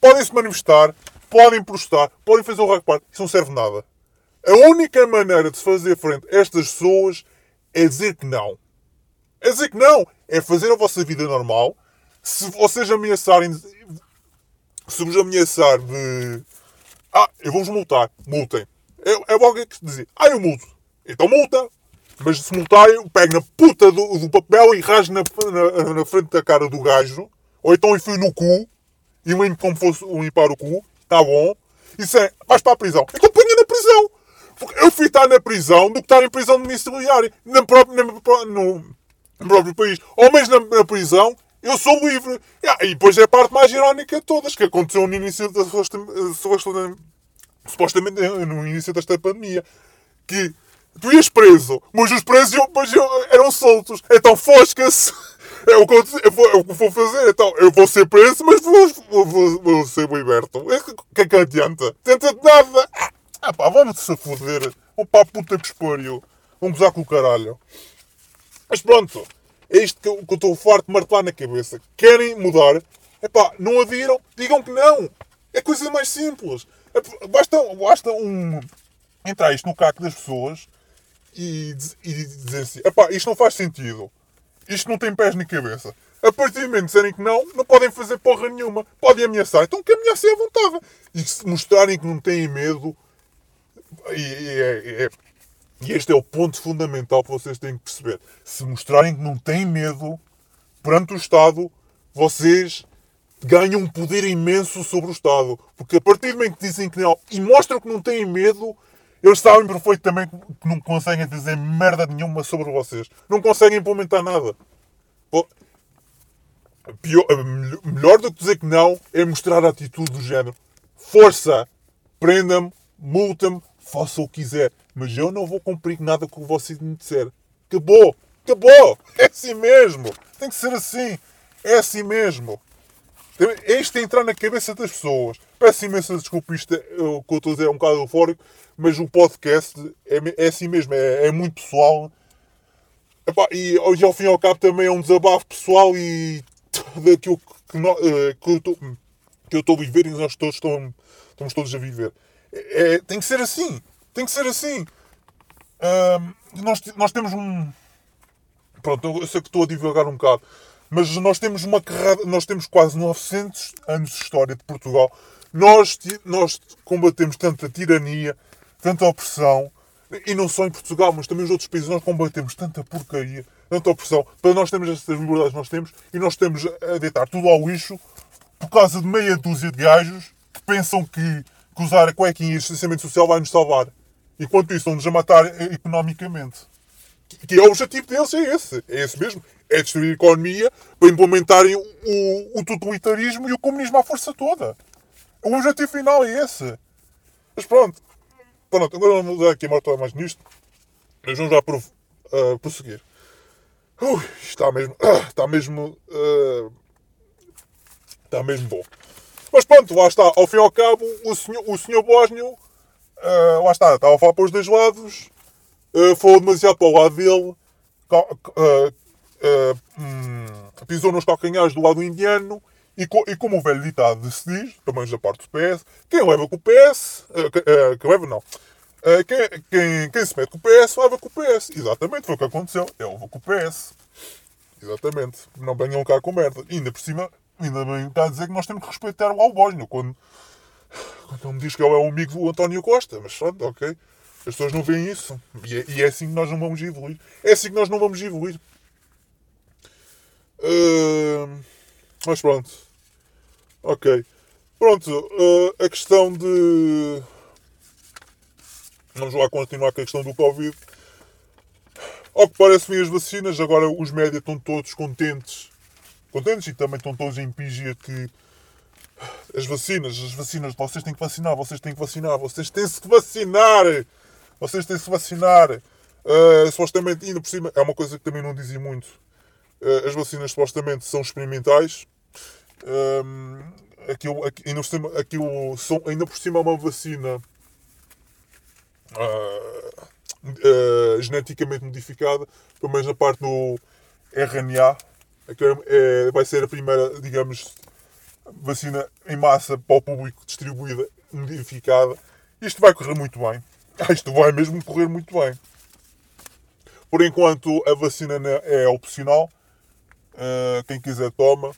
Speaker 1: Podem se manifestar, podem protestar, podem fazer o raspar. Isso não serve nada. A única maneira de se fazer frente a estas pessoas é dizer que não. É dizer que não. É fazer a vossa vida normal. Se vocês ameaçarem. Se vos ameaçar de. Ah, eu vou-vos multar. Multem. É, é logo que dizer. Ah, eu multo. Então multa. Mas multarem, eu pego na puta do, do papel e rasgo na, na, na frente da cara do gajo. Ou então enfio no cu. E limpo como fosse limpar o cu. Tá bom. Isso é. Vais para a prisão. Então ponha na prisão. Porque eu fui estar na prisão do que estar em prisão domiciliária. Na própria, na, no, no próprio país. Mesmo na, na prisão, eu sou livre. Ah, E depois é a parte mais irónica de todas, que aconteceu no início da supostamente, supostamente no início desta pandemia. Que tu ias preso, mas os presos iam- mas iam- eram soltos. Então fosca-se. É o, que eu, eu vou, é que vou fazer. Então, eu vou ser preso, mas vou, vou, vou, vou ser liberto. O que é que adianta? Tenta de nada. Ah pá, vamos-se foder. Vão para a puta que espalhou. Vão gozar com o caralho. Mas pronto, é isto que eu que eu estou farto de martelar na cabeça. Querem mudar? Epá, não adiram? Digam que não. É coisa mais simples. É- Basta, basta um, entrar isto no caco das pessoas e, e dizer assim: epá, isto não faz sentido. Isto não tem pés nem cabeça. A partir do momento que disserem que não, não podem fazer porra nenhuma. Podem ameaçar. Então que ameacem à vontade. E se mostrarem que não têm medo, e, e é- é- e este é o ponto fundamental que vocês têm que perceber. Se mostrarem que não têm medo perante o Estado, vocês ganham um poder imenso sobre o Estado. Porque a partir do momento que dizem que não e mostram que não têm medo, eles sabem perfeitamente que não conseguem dizer merda nenhuma sobre vocês. Não conseguem implementar nada. Pô, pior- melhor- melhor do que dizer que não é mostrar a atitude do género. Força! Prenda-me, multa-me, faça o que quiser. Mas eu não vou cumprir nada com o que você me disser. Acabou! Acabou! É assim mesmo! Tem que ser assim! É assim mesmo! É isto é entrar na cabeça das pessoas. Peço imensa desculpa, isto é, o que eu estou a dizer é um bocado eufórico, mas o podcast é, é assim mesmo, é, é muito pessoal. Epá, e hoje ao fim e ao cabo também é um desabafo pessoal e daquilo que, nó- eh, que eu estou a viver e nós todos estamos, estamos todos a viver. É, é- tem que ser assim. Tem que ser assim. Ahm, nós, nós temos um. Pronto, eu sei que estou a divulgar um bocado, mas nós temos uma carrada, nós temos quase 900 anos de história de Portugal. Nós, nós combatemos tanta tirania, tanta opressão, e não só em Portugal, mas também nos outros países. Nós combatemos tanta porcaria, tanta opressão. Para nós termos estas liberdades que nós temos, e nós estamos a deitar tudo ao lixo por causa de meia dúzia de gajos que pensam que, que usar a cuequinha e o distanciamento social vai nos salvar. Enquanto isso, vão-nos a matar eh, economicamente. Que, que é o objetivo deles, é esse. É esse mesmo. É destruir a economia para implementarem o, o totalitarismo e o comunismo à força toda. O objetivo final é esse. Mas pronto. Pronto, agora vou dar aqui a morte mais nisto. Mas vamos já pro, ah, prosseguir. Ui, está mesmo. está *coughs* mesmo. ah, está mesmo bom. Mas pronto, lá está. Ao fim e ao cabo, o senhor, o senhor Bósnio. ah, lá está, estava a falar para os dois lados. falou demasiado para o lado dele. hum, pisou nos calcanhares do lado indiano. E, co- e como o velho ditado se diz, menos da parte do PS, quem leva com o PS. ah, que- ah, quem leva não. Ah, quem, quem, quem se mete com o PS leva com o PS. Exatamente, foi o que aconteceu. Ele levou com o PS. Exatamente. Não venham cá com merda. E ainda por cima, ainda bem está a dizer que nós temos que respeitar o Albósnio quando, quando me diz que ele é um amigo do António Costa. Mas pronto, ok. As pessoas não veem isso. E é, e é assim que nós não vamos evoluir. É assim que nós não vamos evoluir. Ahn, mas pronto. Ok. Pronto. ah, a questão de. Vamos lá continuar com a questão do Covid. Ao que parece-me as vacinas, agora os médias estão todos contentes. Contentes e também estão todos em pigia que as vacinas, as vacinas, vocês têm que vacinar, vocês têm que vacinar, vocês têm-se que vacinar! Vocês têm-se que vacinar! Uh, supostamente, ainda por cima, é uma coisa que também não dizem muito. Uh, as vacinas supostamente são experimentais. Um, aquilo, aqui- ainda, por cima, aquilo são, ainda por cima é uma vacina ah, ah, geneticamente modificada, pelo menos na parte do RNA, é é- vai ser a primeira, digamos, vacina em massa para o público distribuída, modificada. Isto vai correr muito bem. *laughs* Isto vai mesmo correr muito bem. Por enquanto, a vacina é opcional. Ah, quem quiser toma.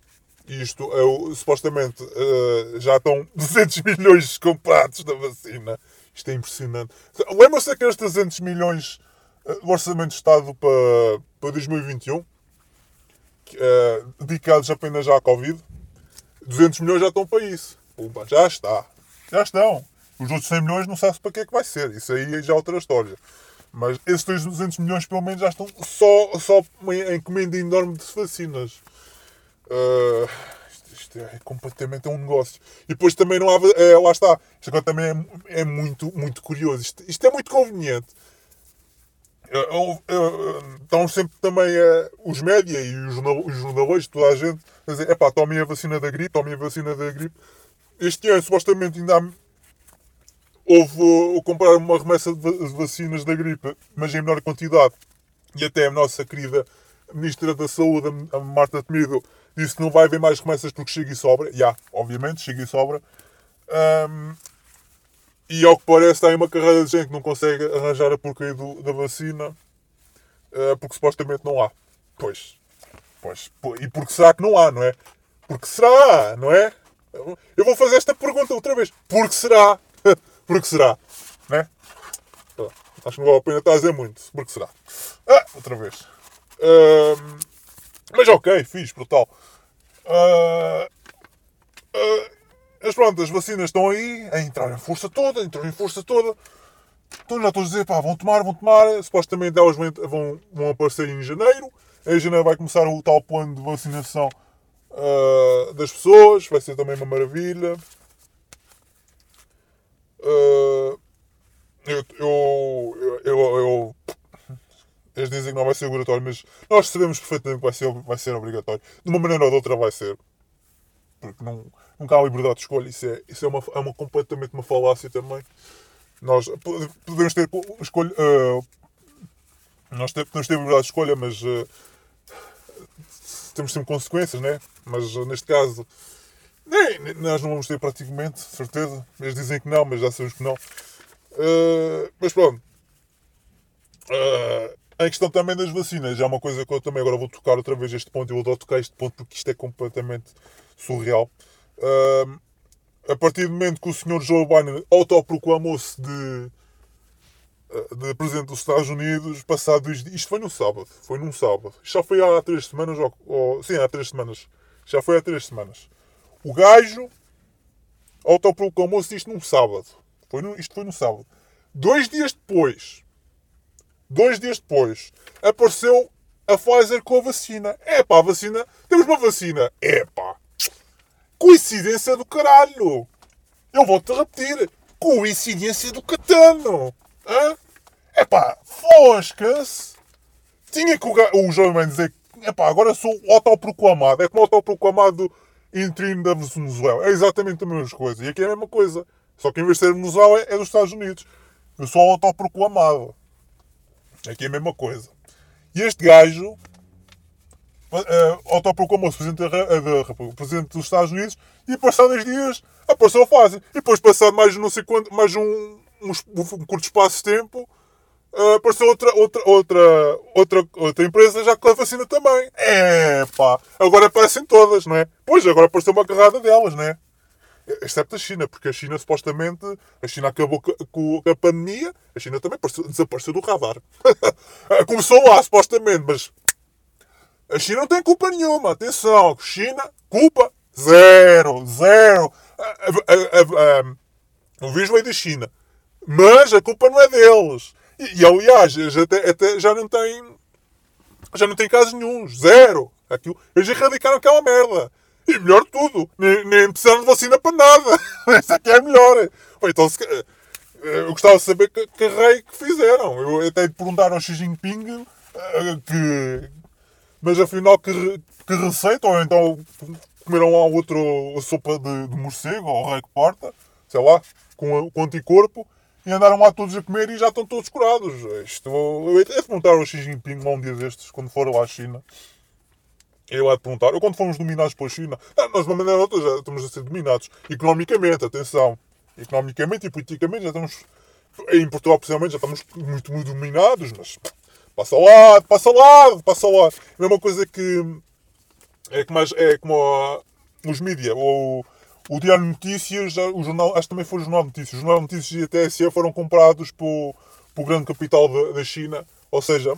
Speaker 1: Isto é supostamente ah, já estão *laughs* 200 milhões comprados da vacina. Isto é impressionante. Lembra-se daqueles 300 milhões ah, do Orçamento de Estado para, para 2021? Que, ah, dedicados apenas à Covid? 200 milhões já estão para isso. Pumba, já está. Já estão. Os outros 100 milhões não sabe para que é que vai ser. Isso aí já é outra história. Mas esses 200 milhões pelo menos já estão só, só uma encomenda enorme de vacinas. Ah, isto, isto é completamente um negócio. E depois também não há. é, lá está. Isto agora também é, é muito, muito curioso. Isto, isto é muito conveniente. Eu- eu- Estão sempre também os média e os, jornal- os jornalistas, toda a gente, a dizer: epá, tomem a vacina da gripe, tomem a vacina da gripe. Este ano, supostamente, ainda há- houve uh, comprar uma remessa de vacinas da gripe, mas em menor quantidade. E até a nossa querida Ministra da Saúde, a Marta Temido, que não vai haver mais remessas porque chega e sobra. Já, obviamente, chega e sobra. Ahm, e ao que parece, aí uma carreira de gente que não consegue arranjar a porcaria do- da vacina ah, porque supostamente não há. Pois, pois, e porque será que não há, não é? Porque será, não é? Eu vou fazer esta pergunta outra vez. Porque será? *laughs* Porque será? Né? Acho que não vale a pena estar a dizer muito. Porque será? Ah, outra vez. Ahm, mas ok, fiz, brutal. Ah, ah, mas pronto, as vacinas estão aí a entrar em força toda, entram em força toda. Então já estou a dizer, pá, vão tomar, vão tomar. Supostamente elas vão, vão, aparecer em janeiro. Em janeiro vai começar o tal plano de vacinação ah, das pessoas. Vai ser também uma maravilha. Ah, eu, eu, eu, eu, eles dizem que não vai ser obrigatório, mas nós sabemos perfeitamente que vai ser, vai ser obrigatório. De uma maneira ou de outra vai ser. Porque não, nunca há liberdade de escolha. Isso é, isso é, uma, é uma, completamente uma falácia também. Nós po- podemos ter escolha, ah, Nós de ter liberdade de escolha, mas eh, temos sempre consequências, né? Mas eh, neste caso, nem, nós não vamos ter praticamente, certeza. Eles dizem que não, mas já sabemos que não. Mas pronto. Eh, a questão também das vacinas é uma coisa que eu também agora vou tocar outra vez este ponto. Eu adoro tocar este ponto porque isto é completamente surreal. A partir do momento que o senhor Joe Biden autoproclamou-se de, eh, de presidente dos Estados Unidos, passado isto foi no sábado, foi num sábado, já foi há três semanas, ou, ou- sim, há três semanas, já foi há três semanas. O gajo autoproclamou-se isto num sábado, foi isto foi no sábado. Dois dias depois, dois dias depois, apareceu a Pfizer com a vacina. É pá, vacina, temos uma vacina. É pá, coincidência do caralho. Eu vou-te repetir. Coincidência do catano. Hã? Epá, fosca-se. Tinha que o, o João Mendes dizer que, epá, agora sou autoproclamado. É como autoproclamado interino da Venezuela. É exatamente a mesma coisa. E aqui é a mesma coisa. Só que em vez de ser Venezuela, é dos Estados Unidos. Eu sou autoproclamado. Aqui é a mesma coisa. E este gajo uh, autoproclamou-se presidente, República, presidente dos Estados Unidos e passados dois dias apareceu fase. E depois, passado mais não sei quanto, mais um, uns- um curto espaço de tempo, uh, apareceu outra, outra, outra, outra, outra empresa já com a vacina também. É pá, agora aparecem todas, não é? Pois, agora apareceu uma carrada delas, não é? Excepto a China, porque a China supostamente, a China acabou co- com a pandemia, a China também apareceu- desapareceu do radar. *laughs* Começou lá, supostamente, mas a China não tem culpa nenhuma. Atenção, China, culpa zero, zero. O vírus veio da China. Mas a culpa não é deles. E, e, aliás, até, até já não tem. Já não tem casos nenhum. Zero. Aquilo, eles erradicaram aquela merda. E melhor tudo, nem, nem precisaram de vacina para nada. *laughs* Essa aqui é melhor. Ou Então, se, ca- eu gostava de saber que, que rei que fizeram. Eu até de perguntar ao Xi Jinping eh, que, mas afinal, que, que receita? Ou então comeram lá outro a sopa de, de morcego, ou rei que porta, sei lá, com, com anticorpo, e andaram lá todos a comer e já estão todos curados. Isto, eu de perguntar ao Xi Jinping lá um dia destes, quando for lá à China. Eu há de perguntar, ou quando fomos dominados pela China, não, nós de uma maneira ou outra já estamos a ser dominados. Economicamente, atenção. Economicamente e politicamente já estamos, em Portugal principalmente, já estamos muito, muito dominados, mas passa ao lado, passa ao lado, passa ao lado. A mesma coisa que é, que mais, é como os mídia, ou o Diário de Notícias, o jornal, acho que também foi o Jornal de Notícias. O Jornal de Notícias e a TSE foram comprados por, por grande capital da, da China, ou seja,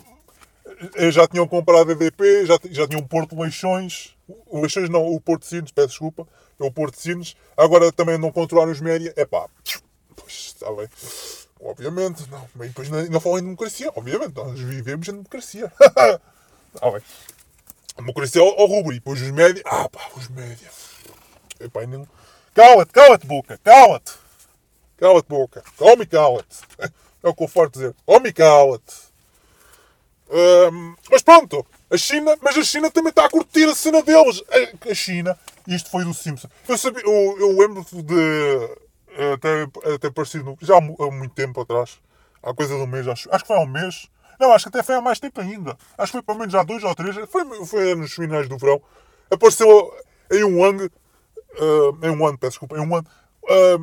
Speaker 1: já tinham comprado a EDP, já, já tinham Porto Leixões, o Leixões não, o Porto Sines, peço desculpa, é o Porto Sines, agora também não controlam os média, é pá, pois está bem. Obviamente, não. Bem, depois não, não falam em democracia, obviamente, nós vivemos em democracia. *laughs* Está bem. Democracia ao, ao rubro, e depois os média, ah pá, os média. Epá, não... Cala-te, cala-te boca, cala-te. Cala-te boca, come e cala-te. *laughs* É o que eu farto dizer, come e cala-te. Mas pronto, a China, mas a China também está a curtir a cena deles. A, a China, isto foi do Simpson. Eu, sabia, eu, eu lembro de eh, até, até parecido, já há, mu- há muito tempo atrás, há coisa de um mês, acho, acho que foi há um mês. Não, acho que até foi há mais tempo ainda. Acho que foi pelo menos há dois ou três, foi, foi nos finais do verão. Apareceu em um ano, eh, em um ano, peço desculpa, em um ano, eh,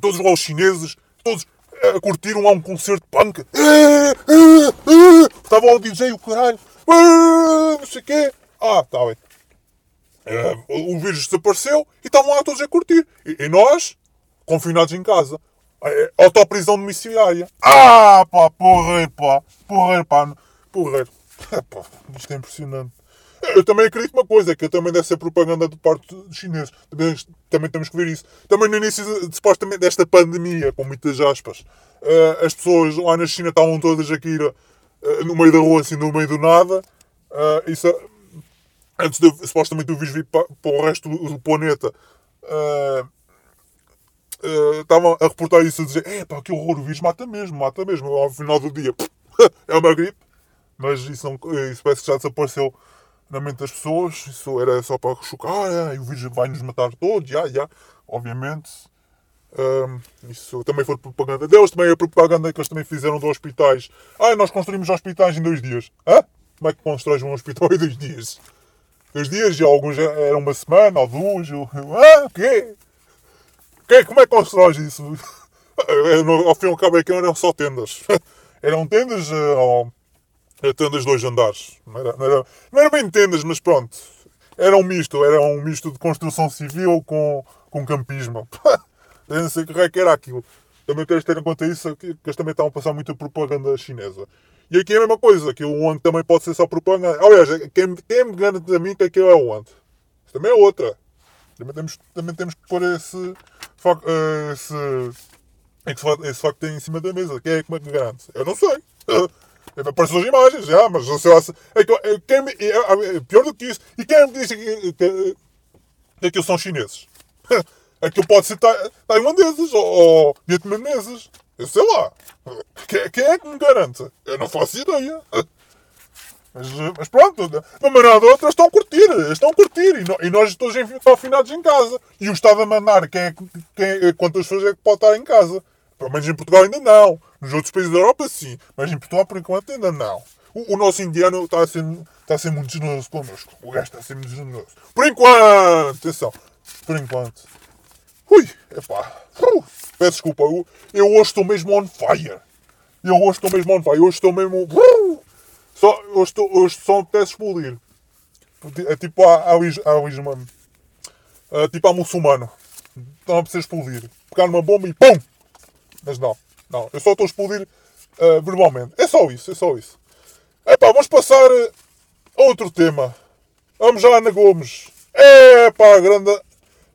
Speaker 1: todos lá os chineses, todos a curtiram lá um concerto de punk. Eh, eh, eh. Estava lá o DJ, o caralho. Não sei o quê. Ah, está bem. O vírus desapareceu e estavam lá todos a curtir. E, nós, confinados em casa. Autoprisão domiciliária. Ah, pá, porreiro, pá. Porreiro, pá. Porreiro. *laughs* Isto é impressionante. Eu também acredito uma coisa, que também deve ser propaganda de parte dos chineses. Também, também temos que ver isso. Também no início, supostamente, desta pandemia, com muitas aspas, eh, as pessoas lá na China estavam todas aqui eh, no meio da rua, assim, no meio do nada. Eh, isso, antes de, supostamente, o vírus vir para, para o resto do, do planeta. estavam a reportar isso a dizer: é pá, que horror, o vírus mata mesmo, mata mesmo. Ao final do dia, *laughs* é uma gripe. Mas isso, não, isso parece que já desapareceu na mente das pessoas. Isso era só para chocar. Ah, e o vírus vai nos matar todos. Já, já. Obviamente. Ahm, isso também foi propaganda deles, também é propaganda que eles também fizeram de hospitais. Ah, nós construímos hospitais em dois dias. Hã? Como é que constróis um hospital *laughs* em dois dias? Dois dias e alguns eram uma semana ou duas. Eu, ah, o quê? Quê? Como é que constróis isso? *laughs* Ao fim e ao cabo é que não eram só tendas. *laughs* Eram tendas, eh, ou- eh, tendas de dois andares. Não era, não, era, não era bem tendas, mas pronto. Era um misto, era um misto de construção civil com, com campismo. *laughs* Eu não sei que é que era aquilo. Também de ter em conta isso, que, eles também estavam a passar muita propaganda chinesa. E aqui é a mesma coisa, que o ONG também pode ser só propaganda. Aliás, quem, quem me garante a mim que aquilo é o ONG? Isso também é outra. Também temos, também temos que pôr esse, eh, esse, esse, esse facto em cima da mesa. Quem é que me garante? Eu não sei. *laughs* Aparecem as imagens, já, mas sei lá. É é, quem é, é, pior do que isso. E quem me disse que, que, que aquilo são chineses? *laughs* Aquilo pode ser tai- tailandeses ou, ou vietnameses. Eu sei lá. Quem, quem é que me garante? Eu não faço ideia. *laughs* Mas, mas pronto, de uma maneira ou de outra estão a curtir, estão a curtir e, e nós todos confinados em casa. E o Estado a mandar quem é, que- quem é- quantas pessoas é que pode estar em casa. Pelo menos em Portugal ainda não. Nos outros países da Europa sim, mas em Portugal por enquanto ainda não. O, o nosso indiano está a, ser, está a ser muito generoso connosco. O gajo está a ser muito generoso. Por enquanto, atenção, por enquanto. Ui, epá. Uh, peço desculpa, eu, eu hoje estou mesmo on fire. Eu hoje estou mesmo on fire. Hoje estou mesmo. Uh, só, hoje, estou, hoje só me peço explodir. É tipo a, a, a. É tipo a muçulmano. Estão a precisar explodir. Pegar numa bomba e PUM! Mas não, não. Eu só estou a explodir ah, verbalmente. É só isso, é só isso. Epá, vamos passar eh, a outro tema. Vamos já Ana Gomes. É pá, grande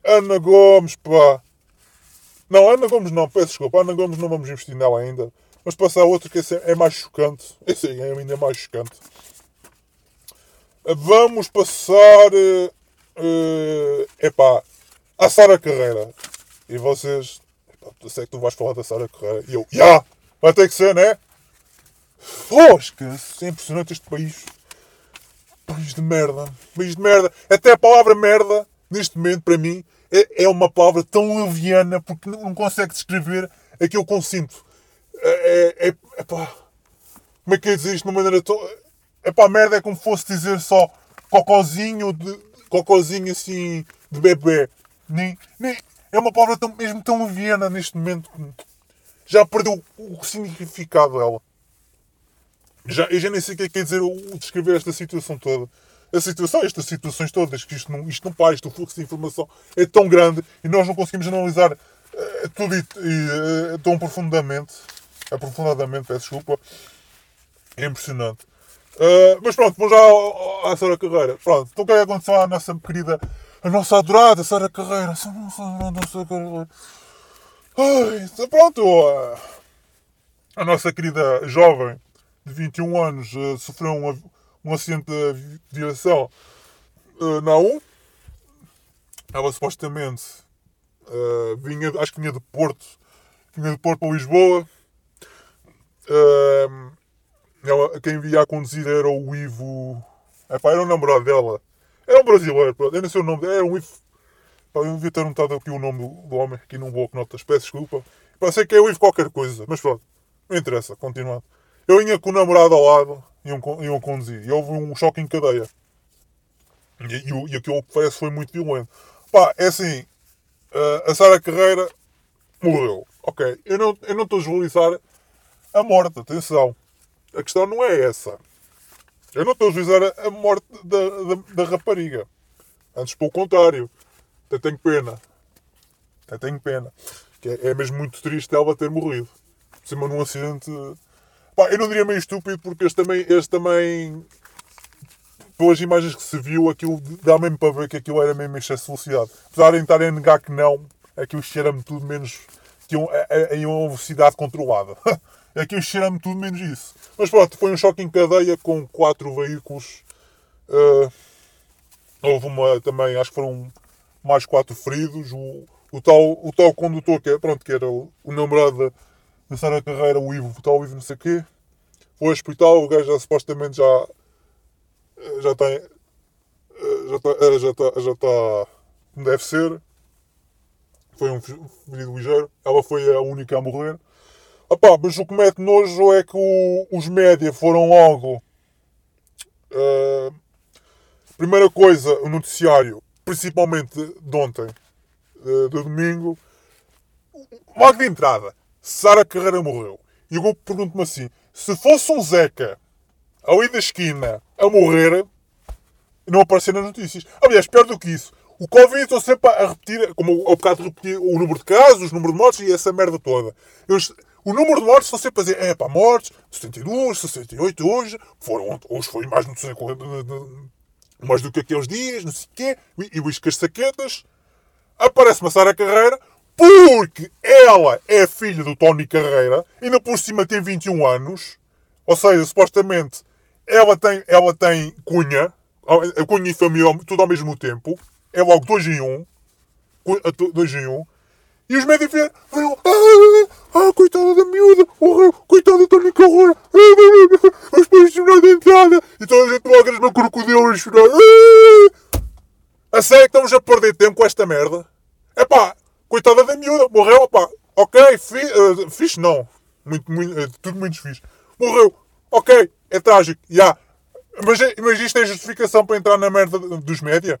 Speaker 1: Ana Gomes, pá. Não, Ana Gomes não, peço desculpa. Ana Gomes não vamos investir nela ainda. Vamos passar a outro que é mais chocante. Esse aí é ainda mais chocante. Vamos passar. eh, eh, epá, a Sara Carreira. E vocês. Eu sei que tu vais falar da Sara Carreira. E eu, já! vai ter que ser, né? Fosca! É impressionante este país. País de merda. País de merda. Até a palavra merda, neste momento, para mim, é, é uma palavra tão leviana porque não, consegue descrever aquilo que eu sinto. É, é, é, epá, como é que é dizer isto de uma maneira tão. Epá, merda é como fosse dizer só cocózinho, de, cocózinho assim, de bebê. Nem, nem, é uma palavra tão, mesmo tão leviana neste momento que já perdeu o, significado dela. Já, eu já nem sei o que é que quer dizer o, descrever esta situação toda. A situação, estas situações todas, que isto não, isto não para, isto, o fluxo de informação é tão grande e nós não conseguimos analisar eh, tudo e, eh, tão profundamente. Aprofundadamente, peço desculpa. É impressionante. Uh, mas pronto, vamos já à Sara Carreira. Pronto, então o que é que aconteceu à nossa querida, a nossa adorada Sara Carreira? A nossa adorada Sara Carreira. Ai, então pronto, a nossa querida jovem de 21 anos uh, sofreu um, um acidente de viação uh, na U. Ela supostamente uh, vinha, acho que vinha de Porto, vinha de Porto para Lisboa. Ela, quem via a conduzir era o Ivo. Epá, era o namorado dela. Era um brasileiro, pronto. Eu não sei o nome. Era um Ivo. Pá, eu devia ter notado aqui o nome do, do homem, aqui num bloco notas. Peço desculpa. Sei que é o Ivo qualquer coisa, mas pronto. Não interessa, continuando. Eu vinha com o namorado ao lado e iam, con- iam conduzir. E houve um choque em cadeia. E, e, e aquilo que parece foi muito violento. Pá, é assim. eh, a Sara Carreira morreu. Ok. Eu não eu não estou a desvalorizar a morte, atenção. A questão não é essa. Eu não estou a juizar a morte da, da, da rapariga. Antes, pelo contrário. Até tenho pena. Até tenho pena. Que é, é mesmo muito triste ela ter morrido. Por cima num acidente. Pá, eu não diria meio estúpido porque este também, este também pelas imagens que se viu, aquilo dá mesmo para ver que aquilo era mesmo excesso de velocidade. Apesar de estarem a negar que não, aquilo cheira-me tudo menos que um, a, uma velocidade controlada. *laughs* aquilo cheira-me tudo menos isso. Mas pronto, foi um choque em cadeia com quatro veículos. Ah, houve uma também, acho que foram mais quatro feridos. O, o, tal, o tal condutor, que, é, pronto, que era o, o namorado da Sara Carreira, o Ivo, o tal Ivo não sei o quê, foi ao hospital, o gajo já supostamente já já tem já está já está já está como deve ser Foi um ferido ligeiro. Ela foi a única a morrer. Opá, mas o que mete nojo é que o- os média foram logo. ah, primeira coisa, o noticiário, principalmente de ontem, ah, do domingo, logo de entrada, Sara Carreira morreu. E eu pergunto-me assim: se fosse um Zeca ali da esquina a morrer, não aparecer nas notícias. Aliás, pior do que isso, o Covid estão sempre a repetir, como ao bocado repetir o número de casos, o número de mortes e essa merda toda. Eles- o número de mortes sempre a dizer, é pá, mortes, 72, 68 hoje, foram, hoje foi mais, não sei, mais do que aqueles dias, não sei o quê, e o as saquetas. Aparece-me a Sara Carreira, porque ela é filha do Tony Carreira, e ainda por cima tem 21 anos, ou seja, supostamente ela tem, ela tem cunha, cunha e família tudo ao mesmo tempo, é logo 2 em 1, um, 2 em 1, um, e os médicos vieram, viram, ah, ah, coitada da miúda, morreu, coitada Tony Carreira, ah, os pais chorar de entrada, e toda a gente logo no crocodilo a chorar, ah, a sério que estamos a perder tempo com esta merda? É pá, coitada da miúda, morreu, pá, ok, fi, uh, fixe não, muito, muito, uh, tudo muito fixe, morreu, ok, é trágico, já, yeah. mas, mas isto é justificação para entrar na merda dos média?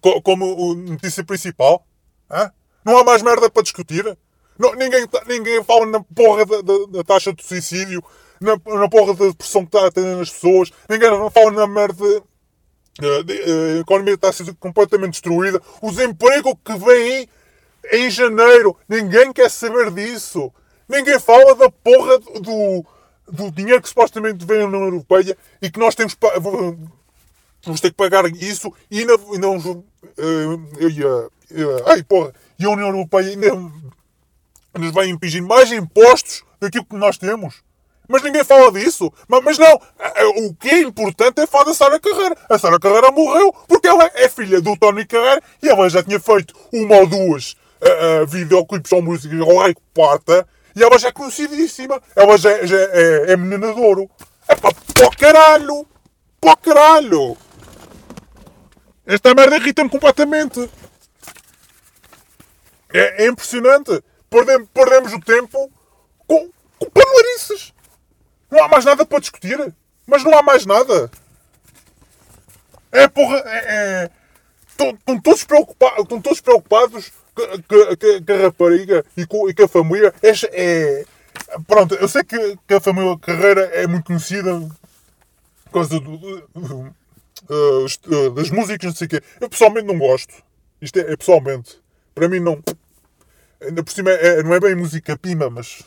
Speaker 1: Co como notícia principal? Hã? Não há mais merda para discutir? Não, ninguém, ninguém fala na porra da, da, da taxa de suicídio, na, na porra da depressão que está a ter nas pessoas, ninguém fala na merda. De, uh, a economia está a ser completamente destruída. O desemprego que vem aí em janeiro, ninguém quer saber disso. Ninguém fala da porra do, do dinheiro que supostamente vem na União Europeia e que nós temos vamos ter que pagar isso e ainda, ainda uh, ai, porra, e a União Europeia ainda nos vai impingir mais impostos daquilo que nós temos. Mas ninguém fala disso. Mas, mas não, o que é importante é falar da Sara Carreira. A Sara Carreira morreu porque ela é filha do Tony Carreira e ela já tinha feito uma ou duas uh, videoclipes ou músicas ao Rei Parta e ela já é conhecidíssima. Ela já, já é, é menina de ouro. É pá, pó caralho! Pó caralho! Esta merda irrita-me completamente. É, é impressionante. Perdemos, perdemos o tempo com, com panelarices. Não há mais nada para discutir. Mas não há mais nada. É porra. É, é, estão, todos preocupados, estão todos preocupados que, que, que a rapariga e com, e com a família. É, é, pronto, eu sei que, que a família Carreira é muito conhecida por causa do, do, do Uh, das músicas, não sei o quê. Eu pessoalmente não gosto. Isto é, é pessoalmente. Para mim não. Ainda por cima é, não é bem música pima, mas.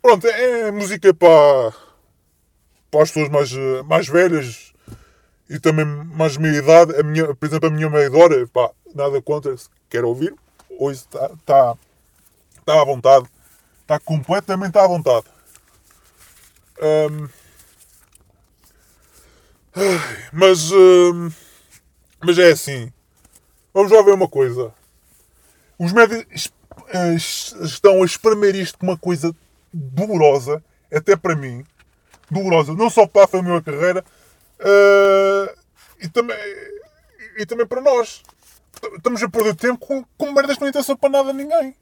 Speaker 1: Pronto, é, música para. para as pessoas mais, mais velhas e também mais meia idade. A minha, por exemplo, a minha meia idade, pá, nada contra. Se quer ouvir, hoje está, está, está à vontade. Está completamente à vontade. Mas, mas é assim. Vamos lá ver uma coisa. Os médicos estão a espremer isto com uma coisa dolorosa, até para mim. Dolorosa, não só para a família Carreira, uh, e, também, e também para nós. Estamos a perder tempo com, com merdas que não interessam para nada a ninguém.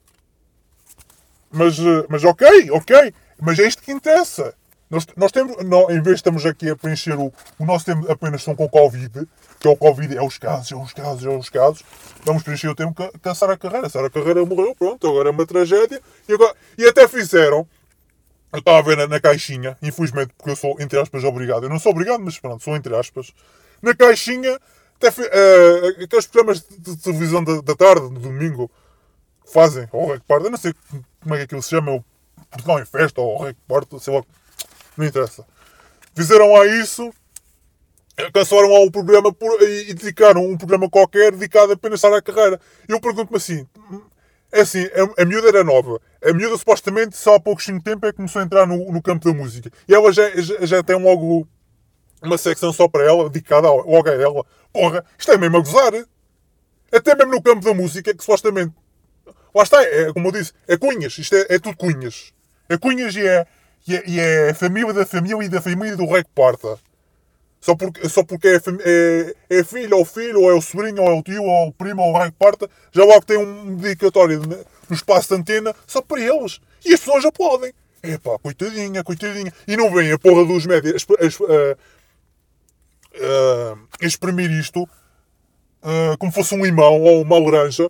Speaker 1: Mas, mas ok, ok. Mas é isto que interessa. Nós, nós temos, nós, em vez de estamos aqui a preencher o, o nosso tempo apenas são com Covid, que é o Covid, é os casos, é os casos, é os casos, vamos preencher o tempo com a Sara Carreira. A Sara Carreira morreu, pronto, agora é uma tragédia. E, agora, e até fizeram, eu estava a ver na, na, caixinha, infelizmente, porque eu sou, entre aspas, obrigado. Eu não sou obrigado, mas pronto, sou entre aspas. Na caixinha, até, uh, aqueles programas de televisão da, da tarde, no domingo, que fazem, ou Record, eu não sei como é que aquilo se chama, o Portugal em Festa, ou Record, sei lá não interessa. Fizeram a isso, cancelaram um programa por, e, e, dedicaram um programa qualquer dedicado apenas à carreira. Eu pergunto-me assim: é assim, a, a miúda era nova. A miúda supostamente só há pouquinho tempo é que começou a entrar no, no campo da música. E ela já, já, já, tem logo uma secção só para ela, dedicada logo a ela. Porra, isto é mesmo a gozar. Até mesmo no campo da música, que supostamente. Lá está, é, como eu disse, é cunhas. Isto é, é tudo cunhas. É cunhas e é, e é, e é família da família e da família do rei que porta. Só porque, só porque é, é, é filho ou filho, ou é o sobrinho, ou é o tio, ou é o primo, ou o raio que parta, já logo tem um dedicatório no espaço de antena só para eles. E as pessoas aplaudem. Epá, coitadinha, coitadinha. E não vem a porra dos médias exp- ah, ah, exprimir isto ah, como fosse um limão ou uma laranja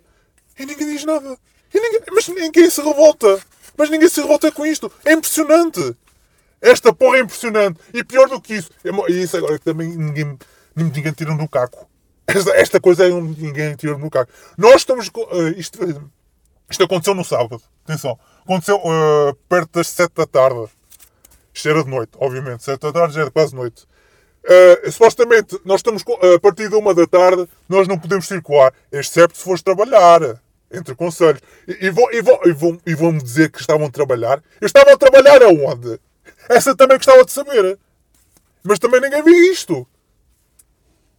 Speaker 1: e ninguém diz nada. E ninguém- mas ninguém se revolta. Mas ninguém se revolta com isto. É impressionante. Esta porra é impressionante. E pior do que isso. é E isso agora que também ninguém, ninguém tira no caco. Esta, esta coisa é um ninguém tira no caco. Nós estamos. ah, isto, isto aconteceu no sábado. Atenção. Aconteceu ah, perto das 7 da tarde. Isto era de noite, obviamente. 7 da tarde já era quase noite. Uh, supostamente, nós estamos a partir da uma da tarde, nós não podemos circular, excepto se fores trabalhar. Entre conselhos. E, e, vão, e, vão, e, vão, e vão-me dizer que estavam a trabalhar. Eu estava a trabalhar aonde? Essa também gostava de saber. Mas também ninguém viu isto.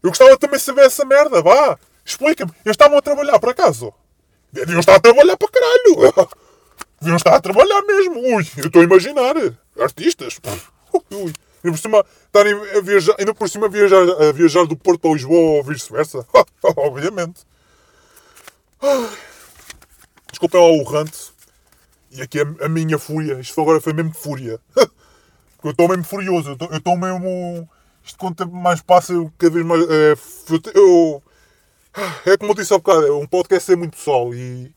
Speaker 1: Eu gostava também de saber essa merda. Vá, explica-me. Eles estavam a trabalhar, por acaso? Deviam estar a trabalhar para caralho. *laughs* Deviam estar a trabalhar mesmo. Ui, eu estou a imaginar. Artistas. Ui. Ainda por cima, a viajar, ainda por cima viajar, a viajar do Porto para Lisboa ou vice-versa. *laughs* Obviamente. Ai. Desculpem lá o rant. E aqui a, a minha fúria. Isto agora foi mesmo fúria. *laughs* Eu estou mesmo furioso. Eu estou- mesmo. Isto quanto tempo mais passa, eu cada vez mais. é, eu, é como eu disse há bocado, um podcast é muito pessoal e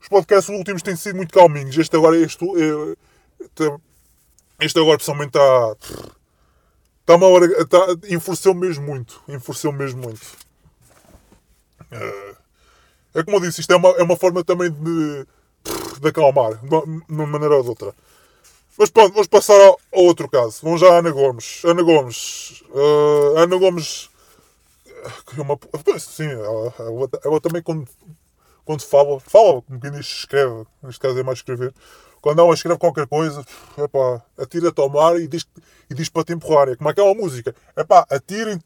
Speaker 1: os podcasts últimos têm sido muito calminhos. Este agora, este, é, este, este agora pessoalmente está. Está uma hora. Está, enfureceu mesmo muito. Enfureceu mesmo muito. É, é como eu disse, isto é uma, é uma forma também de, de acalmar, de uma, maneira ou de outra. Mas pronto, vamos passar ao outro caso. Vamos já à Ana Gomes. Ana Gomes. eh, Ana Gomes. que é uma, sim, ela, ela, também quando, quando fala, fala, como quem diz, escreve. Neste caso é mais escrever. Quando ela escreve qualquer coisa, epá, atira-te ao mar e diz, e diz para te empurrarem. É como aquela música. Epá, atira,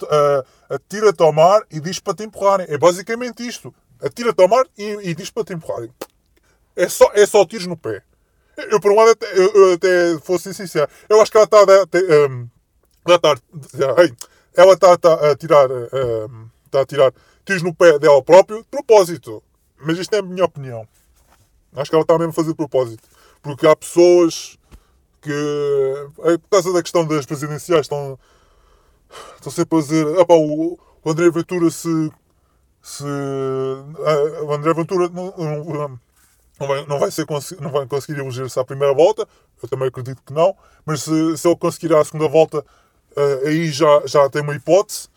Speaker 1: atira-te ao mar e diz para te empurrarem. É basicamente isto. Atira-te ao mar e, e diz para te empurrarem. É só, é só tiros no pé. Eu, por um lado, até, eu, até fosse sincero. Eu acho que ela está a, um, ela está, ela está, está a tirar, está a tirar tiros no pé dela próprio de propósito. Mas isto é a minha opinião. Acho que ela está mesmo a fazer de propósito. Porque há pessoas que, é, por causa da questão das presidenciais, estão, estão sempre a dizer: "Epá, o, o André Ventura se. Se ah, o André Ventura não, não, vai, não vai, ser, não vai conseguir eleger-se à primeira volta, eu também acredito que não, mas se, se ele conseguir à segunda volta, eh, aí já, já tem uma hipótese.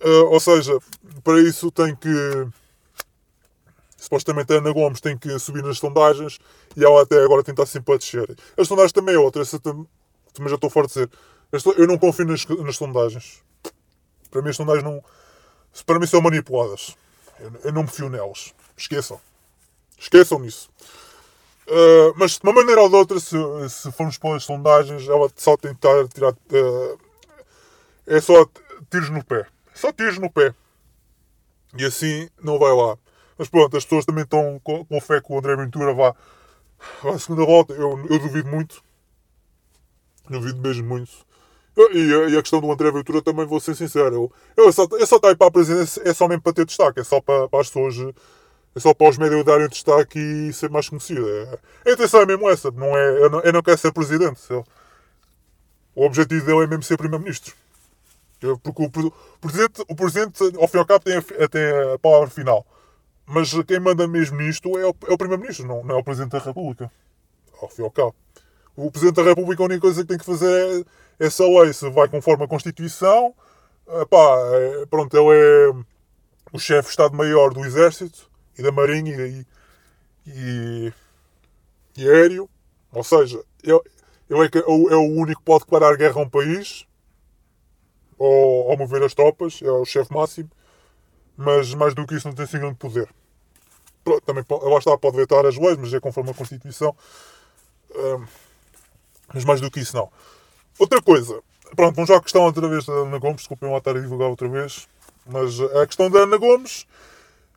Speaker 1: Eh, ou seja, para isso tem que. Supostamente a Ana Gomes tem que subir nas sondagens e ela até agora tenta sempre a descer. As sondagens também é outra, essa tam- também já estou fora de dizer. Eu não confio nas, nas sondagens. Para mim as sondagens não. Para mim são manipuladas. Eu, eu não me fio nelas. Esqueçam. Esqueçam nisso. Uh, mas de uma maneira ou de outra, se, se formos para as sondagens, ela só tentar tirar. uh, é só tiros no pé. Só tiros no pé. E assim não vai lá. Mas pronto, as pessoas também estão com, com fé que o André Ventura vá, vá à segunda volta. Eu, eu duvido muito. Duvido mesmo muito. E, a- questão do André Ventura também vou ser sincero. Eu, eu só, eu só para a presidência, é só mesmo para ter destaque. É só para, para as pessoas. É só para os médios darem destaque e ser mais conhecido. É, a intenção é mesmo essa. Não é, eu, não, eu não quero ser presidente. Eu- o objetivo dele é mesmo ser primeiro-ministro. Porque o, o presidente, o presidente, ao fim e ao cabo, tem a, tem a palavra final. Mas quem manda mesmo nisto é o, é o primeiro-ministro, não, não é o presidente da República. Ao fim e ao cabo. O presidente da República, a única coisa que tem que fazer é essa lei. Se vai conforme a Constituição, epá, é, pronto, ele é o chefe de Estado-Maior do Exército e da Marinha e, e, e aéreo. Ou seja, ele, ele é, é o é o único que pode declarar guerra a um país ou, ou mover as tropas, é o chefe máximo. Mas mais do que isso, não tem assim grande poder. Pronto, também lá está, pode vetar as leis, mas é conforme a Constituição. Ahm, mas mais do que isso, não. Outra coisa, pronto, vamos à questão outra vez da Ana Gomes, desculpem lá estar a divulgar outra vez, mas a questão da Ana Gomes,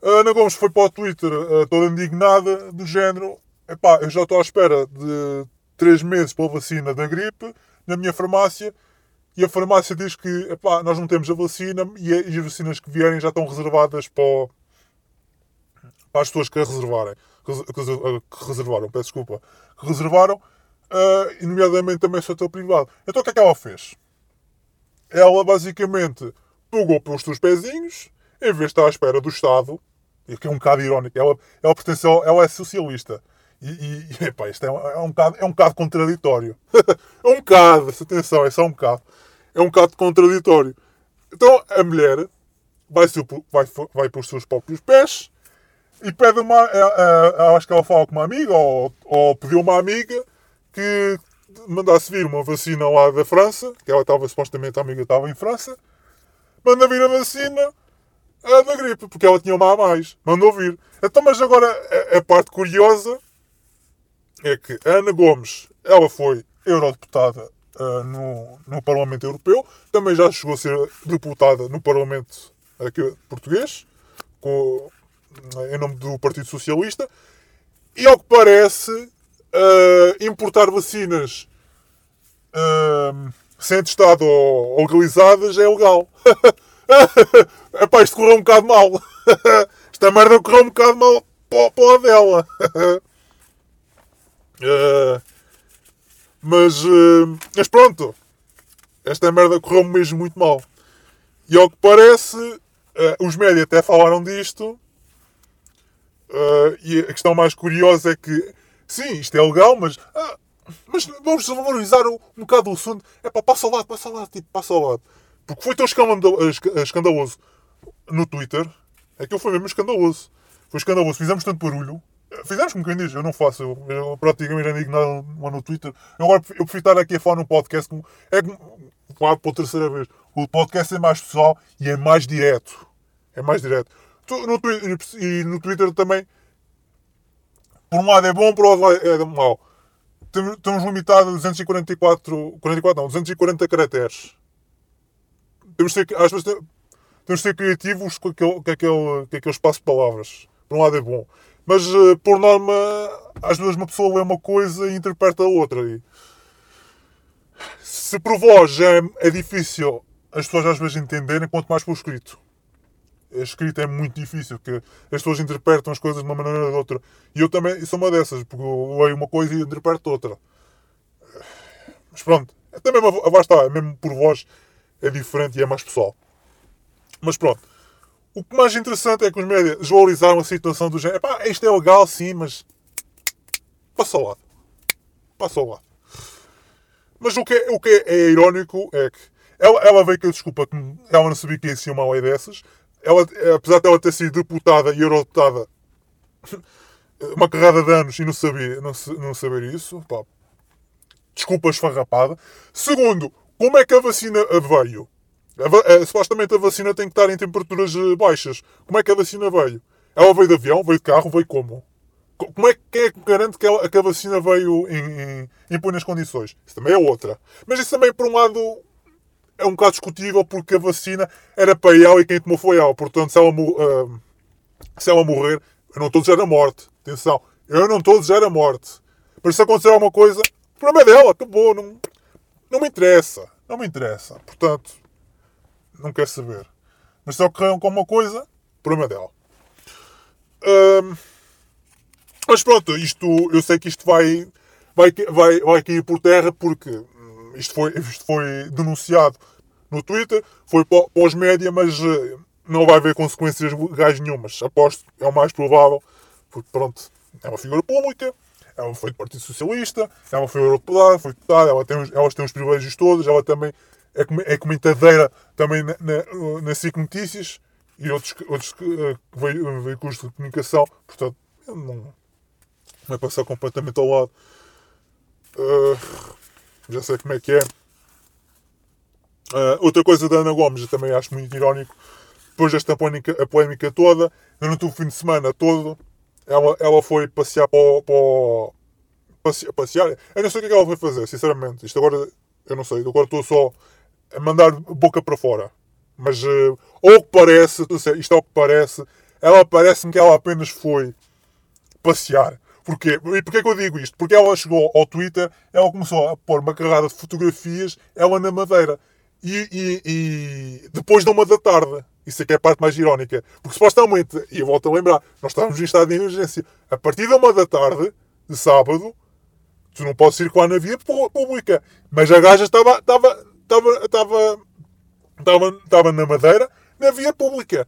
Speaker 1: a Ana Gomes foi para o Twitter eh, toda indignada, do género, epá, eu já estou à espera de 3 meses para a vacina da gripe, na minha farmácia, e a farmácia diz que epá, nós não temos a vacina e, as vacinas que vierem já estão reservadas para, o- para as pessoas que a reservarem. Res- Que, res- que reservaram, peço desculpa. Que reservaram, e nomeadamente também o setor privado. Então o que é que ela fez? Ela basicamente pegou pelos seus pezinhos, em vez de estar à espera do Estado, e que é um bocado irónico, ela, ela ao, ela é socialista. E, e, epá, isto é, é um bocado, é um bocado contraditório. *laughs* é um bocado, atenção, é só um bocado. É um bocado contraditório. Então a mulher vai, vai, vai por seus próprios pés e pede uma. acho que ela fala com uma amiga ou, ou pediu uma amiga que mandasse vir uma vacina lá da França, que ela estava supostamente a amiga estava em França, manda vir a vacina a da gripe, porque ela tinha uma a mais. Mandou vir. Então, mas agora a, a parte curiosa é que a Ana Gomes, ela foi eurodeputada ah, no, no Parlamento Europeu, também já chegou a ser deputada no Parlamento aqui, português, com, em nome do Partido Socialista, e ao que parece, ah, importar vacinas ah, sem atestado ou legalizadas é legal. *laughs* Epá, isto correu um bocado mal. *laughs* Esta merda correu um bocado mal para, a dela. Ah, *laughs* mas, ah, mas pronto. Esta merda correu mesmo muito mal. E ao que parece, ah, os médias até falaram disto. e a questão mais curiosa é que, sim, isto é legal, mas, ah, mas vamos valorizar um, um bocado o assunto. É pá, passa ao lado, passa ao lado, tipo, passa ao lado. Porque foi tão escandalo- esca- escandaloso no Twitter. Aquilo foi mesmo escandaloso. Foi escandaloso. Fizemos tanto barulho. Fizemos como quem diz. Eu não faço. Eu, eu praticamente já digo nada lá no Twitter. Eu agora eu prefiro estar aqui a falar no podcast. como- É como. Claro, pela terceira vez. O podcast é mais pessoal e é mais direto. É mais direto. Tu- No, e no Twitter também. Por um lado é bom, por outro lado é mau. Temos limitado a 244. 44, não, 240 caracteres. Temos de ser, vezes te- temos de ser criativos com aquele, com, aquele, com aquele espaço de palavras. Por um lado é bom. Mas, eh, por norma, às vezes uma pessoa lê uma coisa e interpreta a outra. E se por voz é, é difícil as pessoas às vezes entenderem, quanto mais por escrito. A escrita é muito difícil, porque as pessoas interpretam as coisas de uma maneira ou de outra. E eu também sou uma dessas, porque eu leio uma coisa e interpreto outra. Mas pronto, é também uma, lá está, mesmo por voz é diferente e é mais pessoal. Mas pronto. O que mais interessante é que os médias desvalorizaram a situação do género. Epá, isto é legal sim, mas passa ao lado. Passa ao lado. Mas o que é, o que é, é irónico é que ela, ela veio com a desculpa que ela não sabia que existia uma lei dessas. Ela, apesar de ela ter sido deputada e eurodeputada *laughs* uma carrada de anos e não, sabia, não, não saber isso, pá, desculpa esfarrapada. Segundo, como é que a vacina veio? Eh, supostamente a vacina tem que estar em temperaturas eh, baixas. Como é que a vacina veio? Ela veio de avião, veio de carro, veio como? Co- Como é que quem é que garante que, ela- que a vacina veio em, em, em condições? Isso também é outra. Mas isso também, por um lado, é um bocado discutível porque a vacina era para ela e quem tomou foi ela. Portanto, se ela, ah, se ela morrer, eu não estou a desejar a morte. Atenção, eu não estou a desejar a morte. Mas se acontecer alguma coisa, o problema é dela, acabou. Não, não me interessa. Não me interessa. Portanto, não quero saber. Mas se ocorreram com coisa, o problema é dela. Ahm, mas pronto, isto, eu sei que isto vai, vai, vai, vai cair por terra porque isto foi, isto foi denunciado no Twitter, foi para, os média, mas eh, não vai haver consequências legais nenhumas. Aposto, é o mais provável, porque pronto, é uma figura pública, ela foi do Partido Socialista, ela foi europeada, foi deputada, ela tem, elas têm os privilégios todos, ela também é, é comentadeira também na, SIC Notícias e outros, outros vei- veículos de comunicação, portanto, não, vai passar completamente ao lado. Uh, já sei como é que é. Uh, outra coisa da Ana Gomes, eu também acho muito irónico. Depois desta polémica, a polémica toda, durante o fim de semana todo, ela, ela foi passear para o. Para passear? Eu não sei o que é que ela foi fazer, sinceramente. Isto agora, eu não sei. Agora estou só a mandar boca para fora. Mas, uh, ao que parece, isto é o que parece, ela parece-me que ela apenas foi passear. Porquê? E porquê que eu digo isto? Porque ela chegou ao Twitter, ela começou a pôr uma carrada de fotografias, ela na Madeira. e, e- e depois de uma da tarde. Isso é que é a parte mais irónica. Porque supostamente, e eu volto a lembrar, nós estávamos em estado de emergência. A partir de uma da tarde, de sábado, tu não podes circular na via pública. Mas a gaja estava, estava, estava, estava, estava, estava na Madeira, na via pública.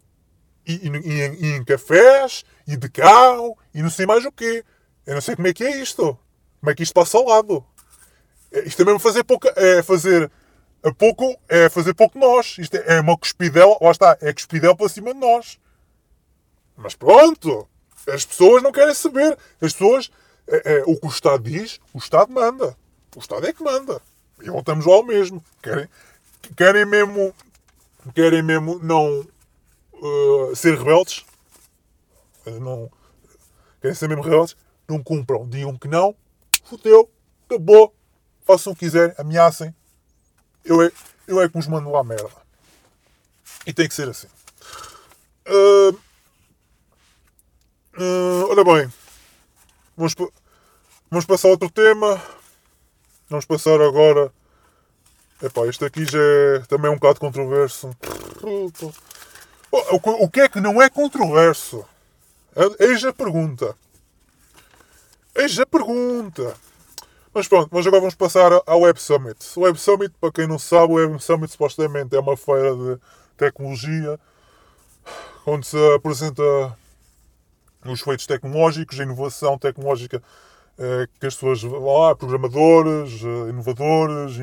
Speaker 1: E, e, e em, e em cafés, e de carro, e não sei mais o quê. Eu não sei como é que é isto. Como é que isto passa ao lado. É, Isto é mesmo fazer pouco, é fazer a pouco, é fazer pouco nós. Isto é, é uma cuspidela, lá está, é cuspidela para cima de nós. Mas pronto, as pessoas não querem saber. As pessoas, é, é, o que o Estado diz, o Estado manda. O Estado é que manda. E voltamos lá ao mesmo. Querem, querem mesmo, querem mesmo não uh, ser rebeldes. Não, querem ser mesmo rebeldes. Não cumpram. Digam que não. Fudeu. Acabou. Façam o que quiserem. Ameacem. Eu é, eu é que vos mando lá a merda. E tem que ser assim. Ah, ah, ora bem. Vamos, vamos passar a outro tema. Vamos passar agora. Epá, este aqui já é também um bocado controverso. O, que é que não é controverso? Eis a pergunta. Eis a pergunta. Mas pronto, mas agora vamos passar ao Web Summit. O Web Summit, para quem não sabe, o Web Summit supostamente é uma feira de tecnologia onde se apresenta os feitos tecnológicos, a inovação tecnológica que as pessoas vão lá, programadores, eh, inovadores,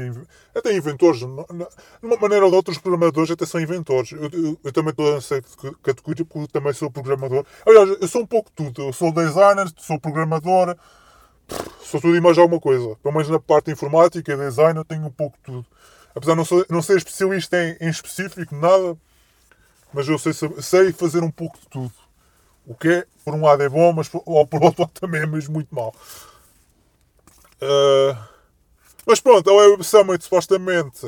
Speaker 1: até inventores. De uma maneira ou de outra, os programadores até são inventores. Eu, eu- eu também estou nessa categoria porque também sou programador. Aliás, eu sou um pouco tudo. Eu sou designer, sou programador, sou tudo e mais alguma coisa. Pelo menos na parte informática e design eu tenho um pouco tudo. Apesar de não ser, não ser especialista em, em específico, nada, mas eu sei, sei fazer um pouco de tudo. O que por um lado é bom, mas por, ou por outro *laughs* lado também é mesmo muito mau. Ah, mas pronto, a Web Summit supostamente.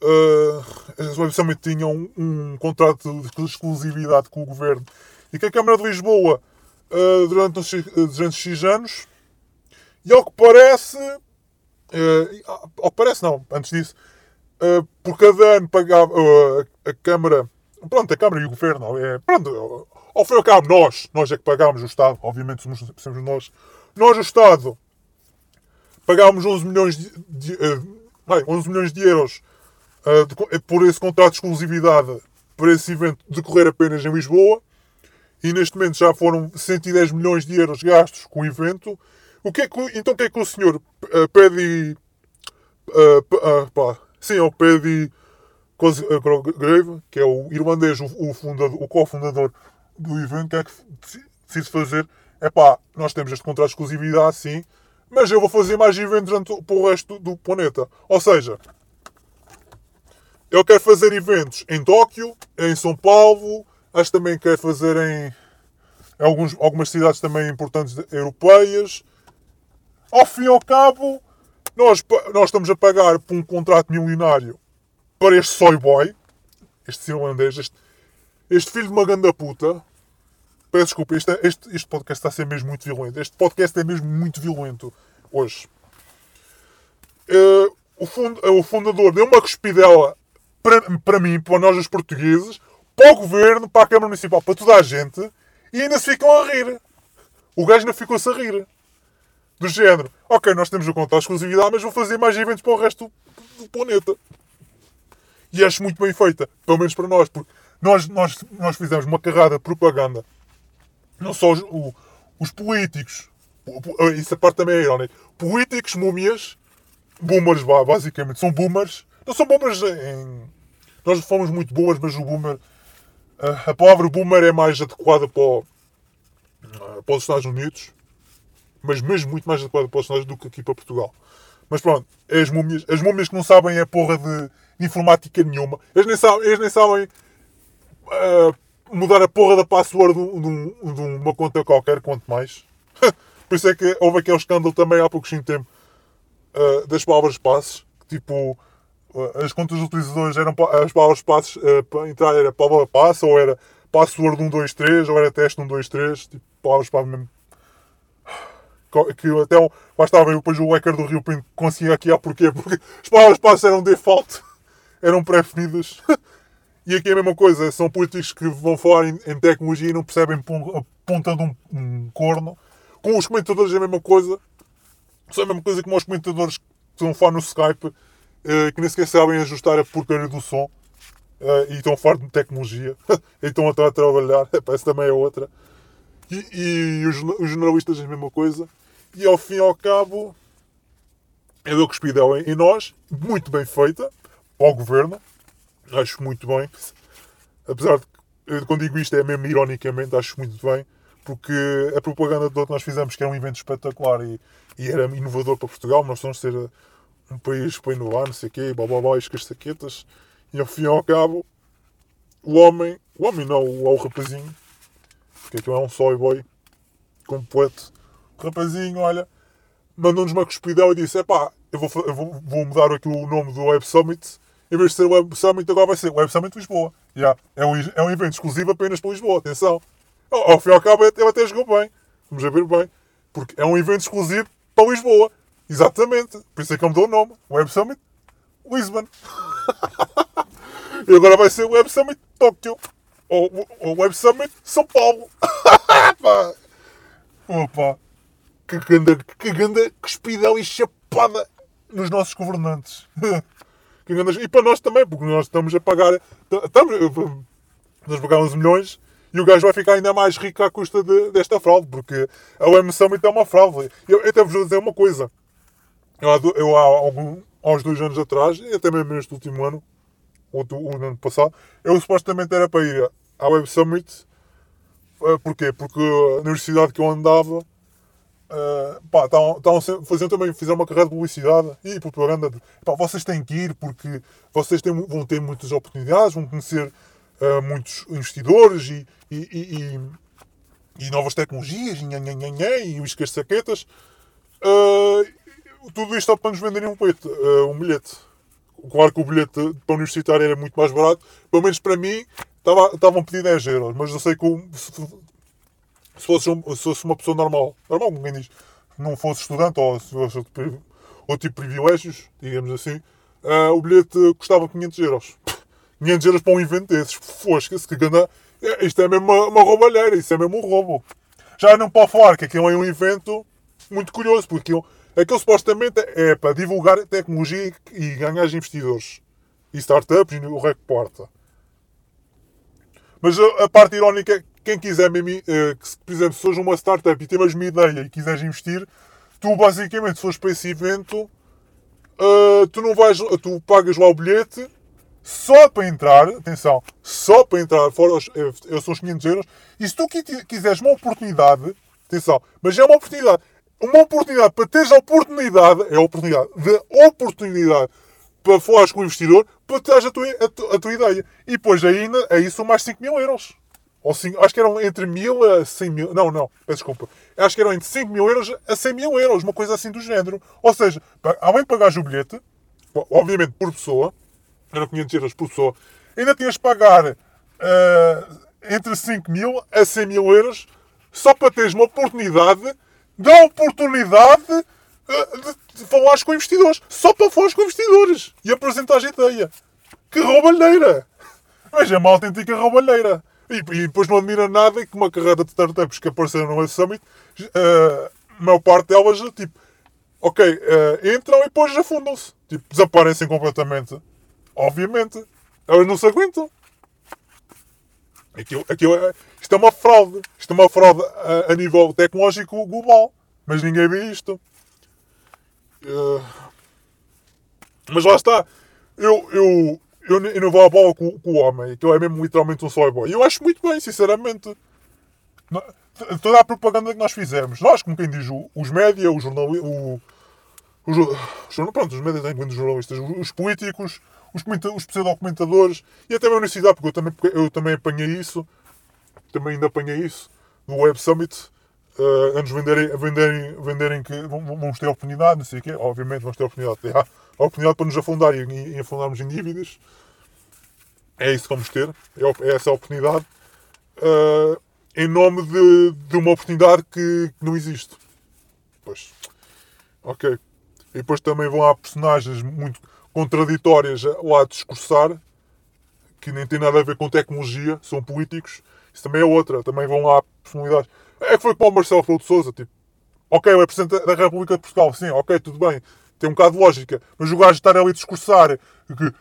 Speaker 1: Uh, a Web Summit tinha um, um contrato de exclusividade com o governo e que a Câmara de Lisboa, uh, durante, uns, durante X anos, e ao que parece, uh, ao que parece não, antes disso, uh, por cada ano pagava uh, a Câmara, pronto, a Câmara e o Governo, é, pronto, ao fim e ao cabo, nós, nós é que pagámos o Estado, obviamente somos, somos nós, nós o Estado, pagámos 11 milhões de, de, uh, bem, 11 milhões de euros uh, de co- por esse contrato de exclusividade para esse evento decorrer apenas em Lisboa. E neste momento já foram 110 milhões de euros gastos com o evento. O que é que, então o que é que o senhor uh, pede uh, pá, sim, é o Cosgrave, que é o irlandês, o, o, fundador, o cofundador do evento, que é que decide fazer? É pá, nós temos este contrato de exclusividade, sim, mas eu vou fazer mais eventos durante- para o resto do planeta. Ou seja, eu quero fazer eventos em Tóquio, em São Paulo, acho que também quero fazer em, em alguns, algumas cidades também importantes europeias. Ao fim e ao cabo, nós, nós estamos a pagar por um contrato milionário para este soy boy, este irlandês, este, este filho de uma ganda puta. Peço desculpa, este, este, este podcast está a ser mesmo muito violento. Este podcast é mesmo muito violento hoje. Eh, o, fund- eh, o fundador deu uma cuspidela para, para mim, para nós os portugueses, para o governo, para a Câmara Municipal, para toda a gente, e ainda se ficam a rir. O gajo ainda ficou-se a rir. Do género, ok, nós temos o contrato de exclusividade, mas vou fazer mais eventos para o resto do, do planeta. E acho muito bem feita, pelo menos para nós, porque nós, nós, nós fizemos uma carrada de propaganda. Não só os, o- os políticos, isso a parte também é irónica. Políticos, múmias, boomers, basicamente, são boomers. Não são boomers em. Nós fomos muito boomers, mas o boomer. A, palavra boomer é mais adequada para, o- para os Estados Unidos, mas mesmo muito mais adequada para os Estados Unidos do que aqui para Portugal. Mas pronto, é as múmias, as múmias que não sabem a porra de informática nenhuma. Eles nem sabem, eles nem sabem ah, mudar a porra da password de, um- de um- uma conta qualquer, quanto mais. *laughs* Por isso é que houve aquele escândalo também há pouquinho tempo ah, das palavras passes. Tipo, ah, as contas utilizadores eram as palavras passes ah, para entrar era palavra passe, ou era password 123, ou era teste 123, tipo, palavras para mesmo. Que até lá estava eu, depois o hacker do Rio Pinto conseguia aqui há porquê, porque as palavras passes eram default. *laughs* eram pré-definidas. *laughs* e aqui é a mesma coisa, são políticos que vão falar em, em tecnologia e não percebem a ponta de um, um corno. Com os comentadores é a mesma coisa. Só a mesma coisa como os comentadores que estão a falar no Skype, eh, que nem sequer sabem ajustar a porcaria do som. eh, e estão falar de tecnologia. *laughs* e estão a trabalhar. *laughs* Parece também é outra. E, e os, os jornalistas a mesma coisa. E ao fim e ao cabo, é deu cuspidão em, em nós, muito bem feita, ao governo, acho muito bem. Apesar de, eu, quando digo isto, é mesmo ironicamente, acho muito bem, porque a propaganda toda que nós fizemos, que era um evento espetacular e, e era inovador para Portugal, nós vamos ser um país para inovar, não sei o quê, blá blá blá, as saquetas, e ao fim e ao cabo, o homem, o homem não, o, o rapazinho, porque aquilo é um soy boy completo, o rapazinho, olha, mandou-nos uma cuspidão e disse: Epá, eu vou, eu vou, vou mudar aqui o nome do Web Summit. Em vez de ser Web Summit, agora vai ser Web Summit Lisboa. Já, é, um, é um evento exclusivo apenas para Lisboa, atenção. Ao, ao fim e ao cabo, ele até jogou bem. Vamos ver bem. Porque é um evento exclusivo para Lisboa. Exatamente. Por isso é que ele mudou o nome. Web Summit Lisbon. *laughs* e agora vai ser Web Summit Tóquio. Ou, ou Web Summit São Paulo. *laughs* Opa que ganda, que ganda cuspidão e chapada nos nossos governantes. *laughs* E para nós também, porque nós estamos a pagar. Estamos, nós pagamos milhões e o gajo vai ficar ainda mais rico à custa de- desta fraude, porque a OM Summit é uma fraude. Eu, eu até vos vou dizer uma coisa. Eu, eu há, algum, há uns dois anos atrás, e até mesmo neste último ano, ou o ano passado, eu supostamente era para ir à Web Summit. Eh, Porquê? Porque a universidade que eu andava Uh, pá, estavam sempre- faziam também, fizeram uma carreira de publicidade e propaganda. De, pá, vocês têm que ir porque vocês têm, vão ter muitas oportunidades, vão conhecer uh, muitos investidores e, e, e, e- novas tecnologias e, nha, nha, nha, nha, e os saquetas. Uh, tudo isto só para nos venderem um bilhete. uh, um bilhete. Claro que o bilhete para o universitário era muito mais barato, pelo menos para mim estava- estavam a pedir 10 euros, mas eu sei que se- se fosse, um- se uma pessoa normal, normal, quem diz, não fosse estudante ou se fosse outro, outro tipo de privilégios, digamos assim, ah, o bilhete custava 500 euros. 500 euros para um evento desses. Fosca-se, que ganda. é, Isto é mesmo uma, uma roubalheira, isso é mesmo um roubo. Já não pode falar que aquilo é um evento muito curioso, porque aquilo, aquilo supostamente é para divulgar tecnologia e ganhar investidores. E startups e o rec porta. Mas a, a parte irónica é quem quiser mesmo, eh, por exemplo, se fores uma startup e tens uma ideia e quiseres investir, tu basicamente, se fores para esse evento, eh, tu não vais, tu pagas lá o bilhete só para entrar, atenção, só para entrar, fora os, eh, eh, são os 500 euros, e se tu qui- quiseres uma oportunidade, atenção, mas é uma oportunidade, uma oportunidade para teres a oportunidade, é a oportunidade, de oportunidade para falares com o investidor, para teres a tua, a, tu- a tua ideia. E depois ainda, aí são mais 5 mil euros. Ou cinco, acho que eram entre mil a 100 mil. Não, não, peço desculpa. Acho que eram entre 5 mil euros a 100 mil euros, uma coisa assim do género. Ou seja, além de pagares o bilhete, obviamente por pessoa, eram 500 euros por pessoa, ainda tinhas de pagar eh, entre 5 mil a 100 mil euros só para teres uma oportunidade, da oportunidade eh, de, de falares com investidores. Só para falares com investidores e apresentares a ideia. Que roubalheira! Mas é uma autêntica roubalheira. E, e depois não admira nada que uma carreira de startups que apareceram no Web Summit, eh, a maior parte delas, tipo, ok, eh, entram e depois afundam-se. Tipo, desaparecem completamente. Obviamente. Elas não se aguentam. Aquilo, aquilo é, isto é uma fraude. Isto é uma fraude a, a nível tecnológico global. Mas ninguém vê isto. Eh, mas lá está. Eu, eu, eu, eu não vou à bola com, com o homem. Aquilo é mesmo literalmente um soy boy. E eu acho muito bem, sinceramente. Não- Toda a propaganda que nós fizemos. Nós, como quem diz, os média, o jornalismo... O, os, jornal- pronto, os médias têm muitos jornalistas, os, os políticos, os, os e até a universidade, porque eu também, eu também apanhei isso, também ainda apanhei isso, no Web Summit, eh, antes de venderem, venderem, venderem que vamos ter oportunidade, não sei o quê, obviamente vamos ter oportunidade, ter a oportunidade para nos afundar e, e, afundarmos em dívidas, é isso que vamos ter, é, é essa oportunidade, eh, em nome de, de uma oportunidade que, que não existe. Pois, ok. E depois também vão há personagens muito contraditórias lá a discursar, que nem tem nada a ver com tecnologia, são políticos. Isso também é outra, também vão lá personalidades. É que foi como o Marcelo Rebelo de Sousa, tipo, ok, é Presidente da República de Portugal, sim, ok, tudo bem, tem um bocado de lógica, mas o gajo estar ali a discursar que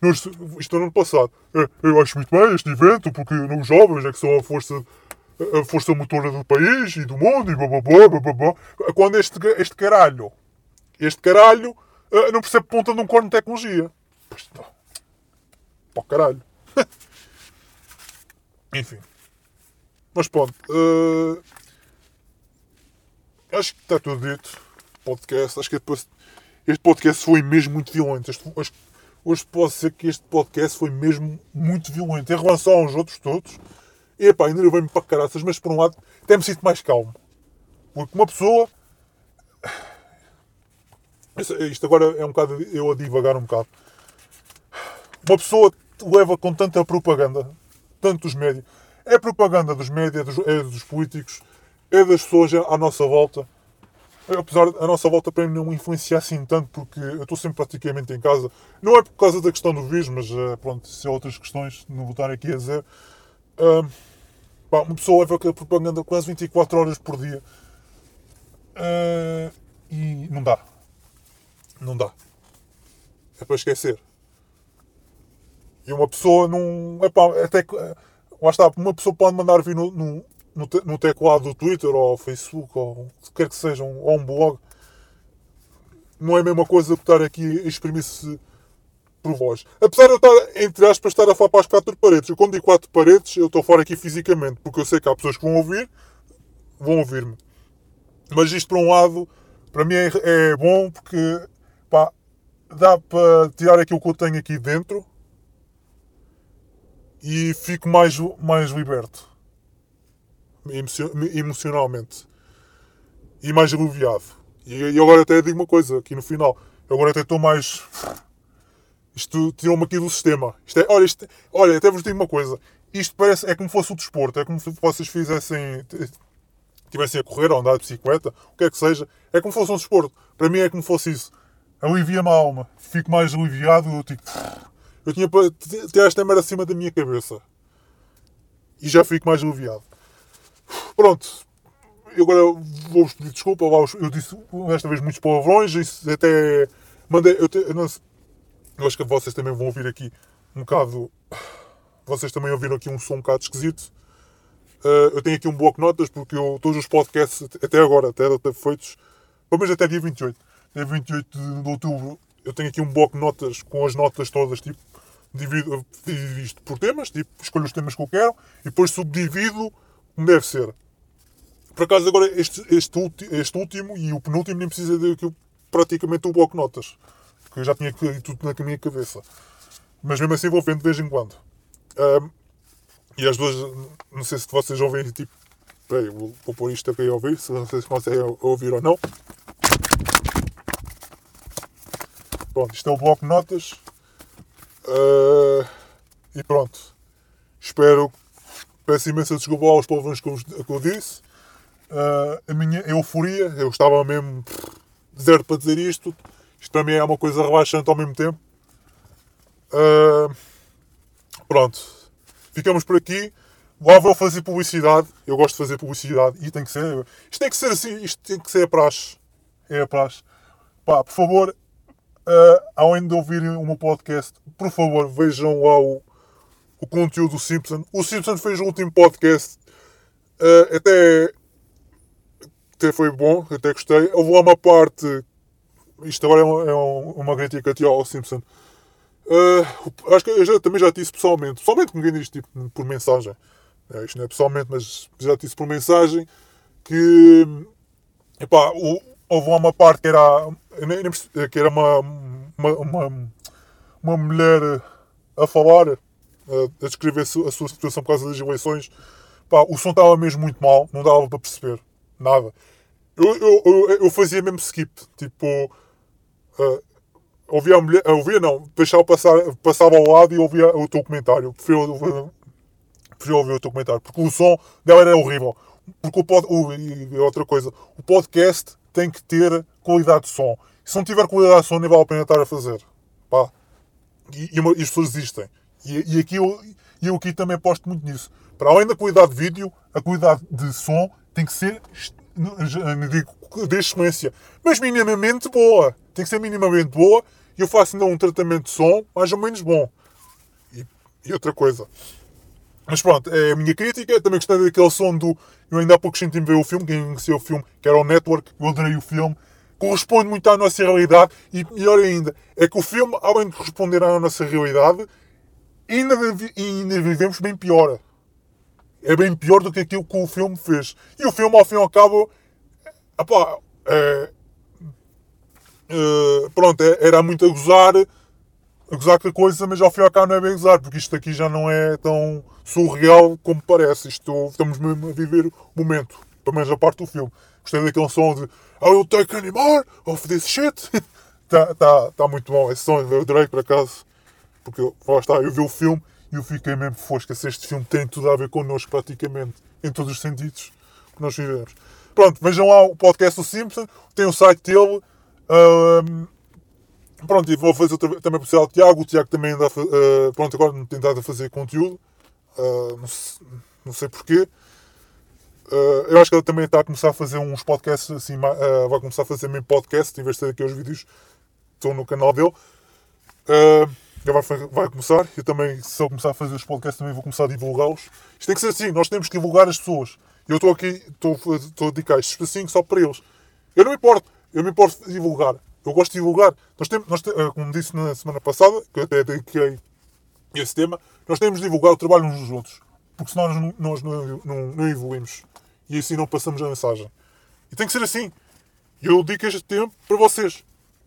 Speaker 1: nós- isto no ano passado, eu acho muito bem este evento, porque os jovens é que são a força, a força motora do país e do mundo, e. Quando este, este caralho, este caralho, não percebe ponta de um corno de tecnologia. Pois não. Pá, caralho. *laughs* Enfim. Mas pronto. eh, acho que está tudo dito. Podcast. Acho que depois. Este podcast foi mesmo muito violento. Este, hoje, hoje posso dizer que este podcast foi mesmo muito violento. Em relação aos outros todos. E ainda levei-me para caraças, mas por um lado até me sinto mais calmo. Porque uma pessoa. Isto- agora é um bocado eu a divagar um bocado. Uma pessoa leva com tanta propaganda, tanto dos médios. É propaganda dos médios, é é dos políticos, é das pessoas à nossa volta. Apesar da nossa volta para mim não influenciar assim tanto, porque eu estou sempre praticamente em casa. Não é por causa da questão do vírus, mas eh, pronto, isso é outras questões, não vou estar aqui a dizer. Ahm, pá, uma pessoa leva aquela propaganda quase 24 horas por dia. Ah, e não dá. Não dá. É para esquecer. E uma pessoa não. Epá, até que. eh, Lá está, uma pessoa pode mandar vir no, no, no, no teclado do Twitter ou Facebook ou quer que seja, um- ou um blog. Não é a mesma coisa que estar aqui a exprimir-se por voz. Apesar de eu estar, entre aspas, estar a falar para as quatro paredes. Eu quando digo quatro paredes, eu estou fora aqui fisicamente, porque eu sei que há pessoas que vão ouvir, vão ouvir-me. Mas isto, por um lado, para mim é, é bom porque pá, dá para tirar aquilo que eu tenho aqui dentro e fico mais, mais liberto emocionalmente e mais aliviado. E, e agora até digo uma coisa aqui no final. Eu agora até estou mais. Isto tirou-me aqui do sistema. Isto é, olha, isto, olha, até vos digo uma coisa. Isto parece, é como fosse o desporto. É como se vocês fizessem. Estivessem a correr ou andar de bicicleta, o que é que seja. É como se fosse um desporto. Para mim é como fosse isso. Alivia-me a alma. Fico mais aliviado. Eu, tipo, eu tinha para ter esta merda acima da minha cabeça. E já fico mais aliviado. Pronto. Eu agora vou-vos pedir desculpa. Eu disse desta vez muitos palavrões. Isso até. Mandei. Eu, te- eu não eu acho que vocês também vão ouvir aqui um bocado. Vocês também ouviram aqui um som um bocado esquisito. Uh, eu tenho aqui um bloco de notas porque eu, todos os podcasts at- até agora, até, até feitos, pelo menos até dia 28, até 28 de, de outubro, eu tenho aqui um bloco de notas com as notas todas, tipo, divido, divido isto por temas, tipo, escolho os temas que eu quero e depois subdivido como deve ser. Por acaso agora este, este, ulti- este último e o penúltimo nem precisa de aquilo, praticamente o bloco notas, porque eu já tinha tudo na minha cabeça. Mas mesmo assim vou vendo de vez em quando. Um, e as duas, não sei se vocês ouvem, tipo, peraí, vou, vou pôr isto aqui a ouvir, se vocês conseguem ouvir ou não. Pronto, isto é o bloco de notas. Ah, e pronto. Espero, peço imensa desculpa aos palavrões que eu, disse. Ah, a minha euforia, eu estava mesmo zero para dizer isto. Isto para mim é uma coisa relaxante ao mesmo tempo. Ah, pronto, ficamos por aqui. Lá vou fazer publicidade. Eu gosto de fazer publicidade e tem que ser. Isto tem que ser assim, isto tem que ser a praxe. É a praxe. Pá, por favor, ah, além de ouvirem o meu podcast, por favor, vejam lá o, o conteúdo do Simpson. O Simpson fez o último podcast. ah, até, até foi bom, até gostei. Houve lá uma parte. Isto agora é uma, é uma crítica aqui ao Simpson. Ah, acho que eu já- também já disse pessoalmente. Pessoalmente, quem diz, tipo, por mensagem. É, isto não é pessoalmente, mas já disse por mensagem que epá, o- houve lá uma parte que era, que era uma, uma, uma, uma mulher a falar, a, descrever a sua, situação por causa das eleições. Pá, o som estava mesmo muito mal, não dava para perceber nada. Eu, eu, eu, eu fazia mesmo skip, tipo, ah, ouvia a mulher, ouvia não, deixava passar, passava ao lado e ouvia o teu comentário. Prefiro, prefiro ouvir o teu comentário, porque o som dela era horrível. Porque o pod, outra coisa, o podcast tem que ter qualidade de som. Se não tiver qualidade de som, nem vale a pena estar a fazer. Pá. E, e e as pessoas desistem. E, e aqui eu, eu aqui também aposto muito nisso. Para além da qualidade de vídeo, a qualidade de som tem que ser, não digo de excelência, mas minimamente boa. Tem que ser minimamente boa. E eu faço ainda um tratamento de som mais ou menos bom. E, e outra coisa. Mas pronto, é a minha crítica. Também gostei daquele som do. Eu ainda há pouco senti-me ver o filme, quem conheceu o filme, que era o Network. Eu adorei o filme. Corresponde muito à nossa realidade. E melhor ainda, é que o filme, além de corresponder à nossa realidade, ainda, vi- ainda vivemos bem pior. É bem pior do que aquilo que o filme fez. E o filme, ao fim e ao cabo, é, é, pronto, é- era muito a gozar, a gozar com a coisa, mas ao fim e ao cabo não é bem gozar, porque isto aqui já não é tão surreal como parece. Isto, estamos mesmo a viver o momento, pelo menos a parte do filme. Gostei daquele som de I will take any more of this shit. Está *laughs* tá, tá muito bom esse som, eu adorei por acaso. Porque eu- lá está, eu vi o filme e eu fiquei mesmo fosca. Se este filme tem tudo a ver connosco, praticamente, em todos os sentidos que nós vivemos. Pronto, vejam lá o podcast do Simpson, tem o site dele. ahm, pronto, e vou fazer também para o Tiago. O Tiago também anda a, ah, pronto, agora me tem dado a fazer conteúdo. Ah, não, se- não sei porquê. Ah, eu acho que ele também está a começar a fazer uns podcasts assim, ah, vai começar a fazer mesmo podcast, em vez de ter aqui os vídeos que estão no canal dele. Uh, vai, vai começar. Eu também, se eu começar a fazer os podcasts, também vou começar a divulgá-los. Isto tem que ser assim, nós temos que divulgar as pessoas. Eu estou aqui, estou, a dedicar este espacinho só para eles. Eu não me importo, eu me importo de divulgar. Eu gosto de divulgar. Nós temos, nós uh, como disse na semana passada, que eu até dediquei esse tema, nós temos de divulgar o trabalho uns dos outros. Porque senão nós, nós não, não, não evoluímos. E assim não passamos a mensagem. E tem que ser assim. Eu dedico este tempo para vocês.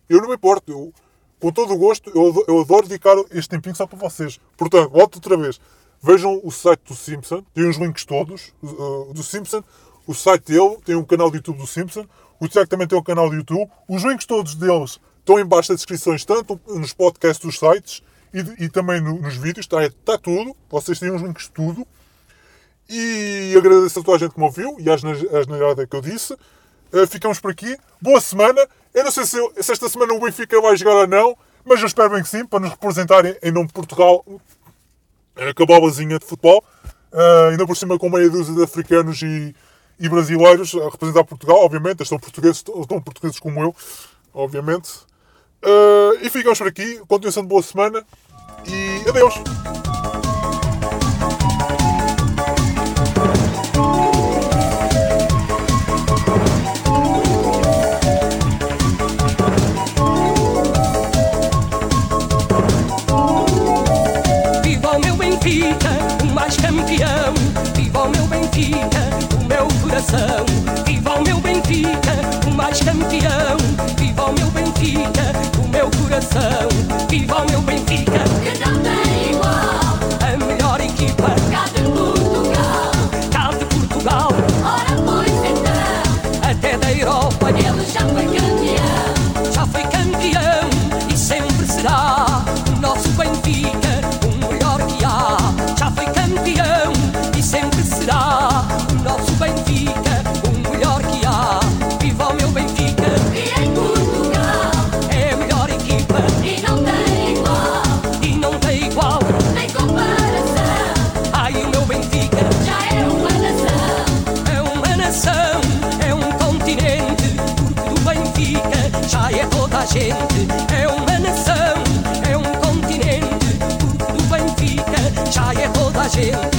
Speaker 1: Eu não me importo. Eu, com todo o gosto, eu, ado- eu adoro dedicar este tempinho só para vocês. Portanto, volto outra vez. Vejam o site do Simpson. Tem os links todos uh, do Simpson. O site dele tem um canal de YouTube do Simpson. O Tiago também tem um canal de YouTube. Os links todos deles estão em baixo das descrições, tanto nos podcasts dos sites e, e também no- nos vídeos. Está, está tudo. Vocês têm os links de tudo. E agradeço a toda a gente que me ouviu e às asneirada que eu disse. Uh, ficamos por aqui. Boa semana. Eu não sei se, se esta semana o Benfica vai jogar ou não, mas eu espero bem que sim, para nos representarem em nome de Portugal uh, com a bobazinha de futebol. Uh, ainda por cima com meia dúzia de africanos e, e brasileiros a representar Portugal, obviamente. Estão portugueses, estão portugueses como eu, obviamente. Uh, e ficamos por aqui. Continuação de boa semana e adeus.
Speaker 2: Benfica, o mais campeão. Viva o meu Benfica, o meu coração. Viva o meu Benfica, o mais campeão. Viva o meu Benfica, o meu coração. Viva o meu Benfica, Brasil.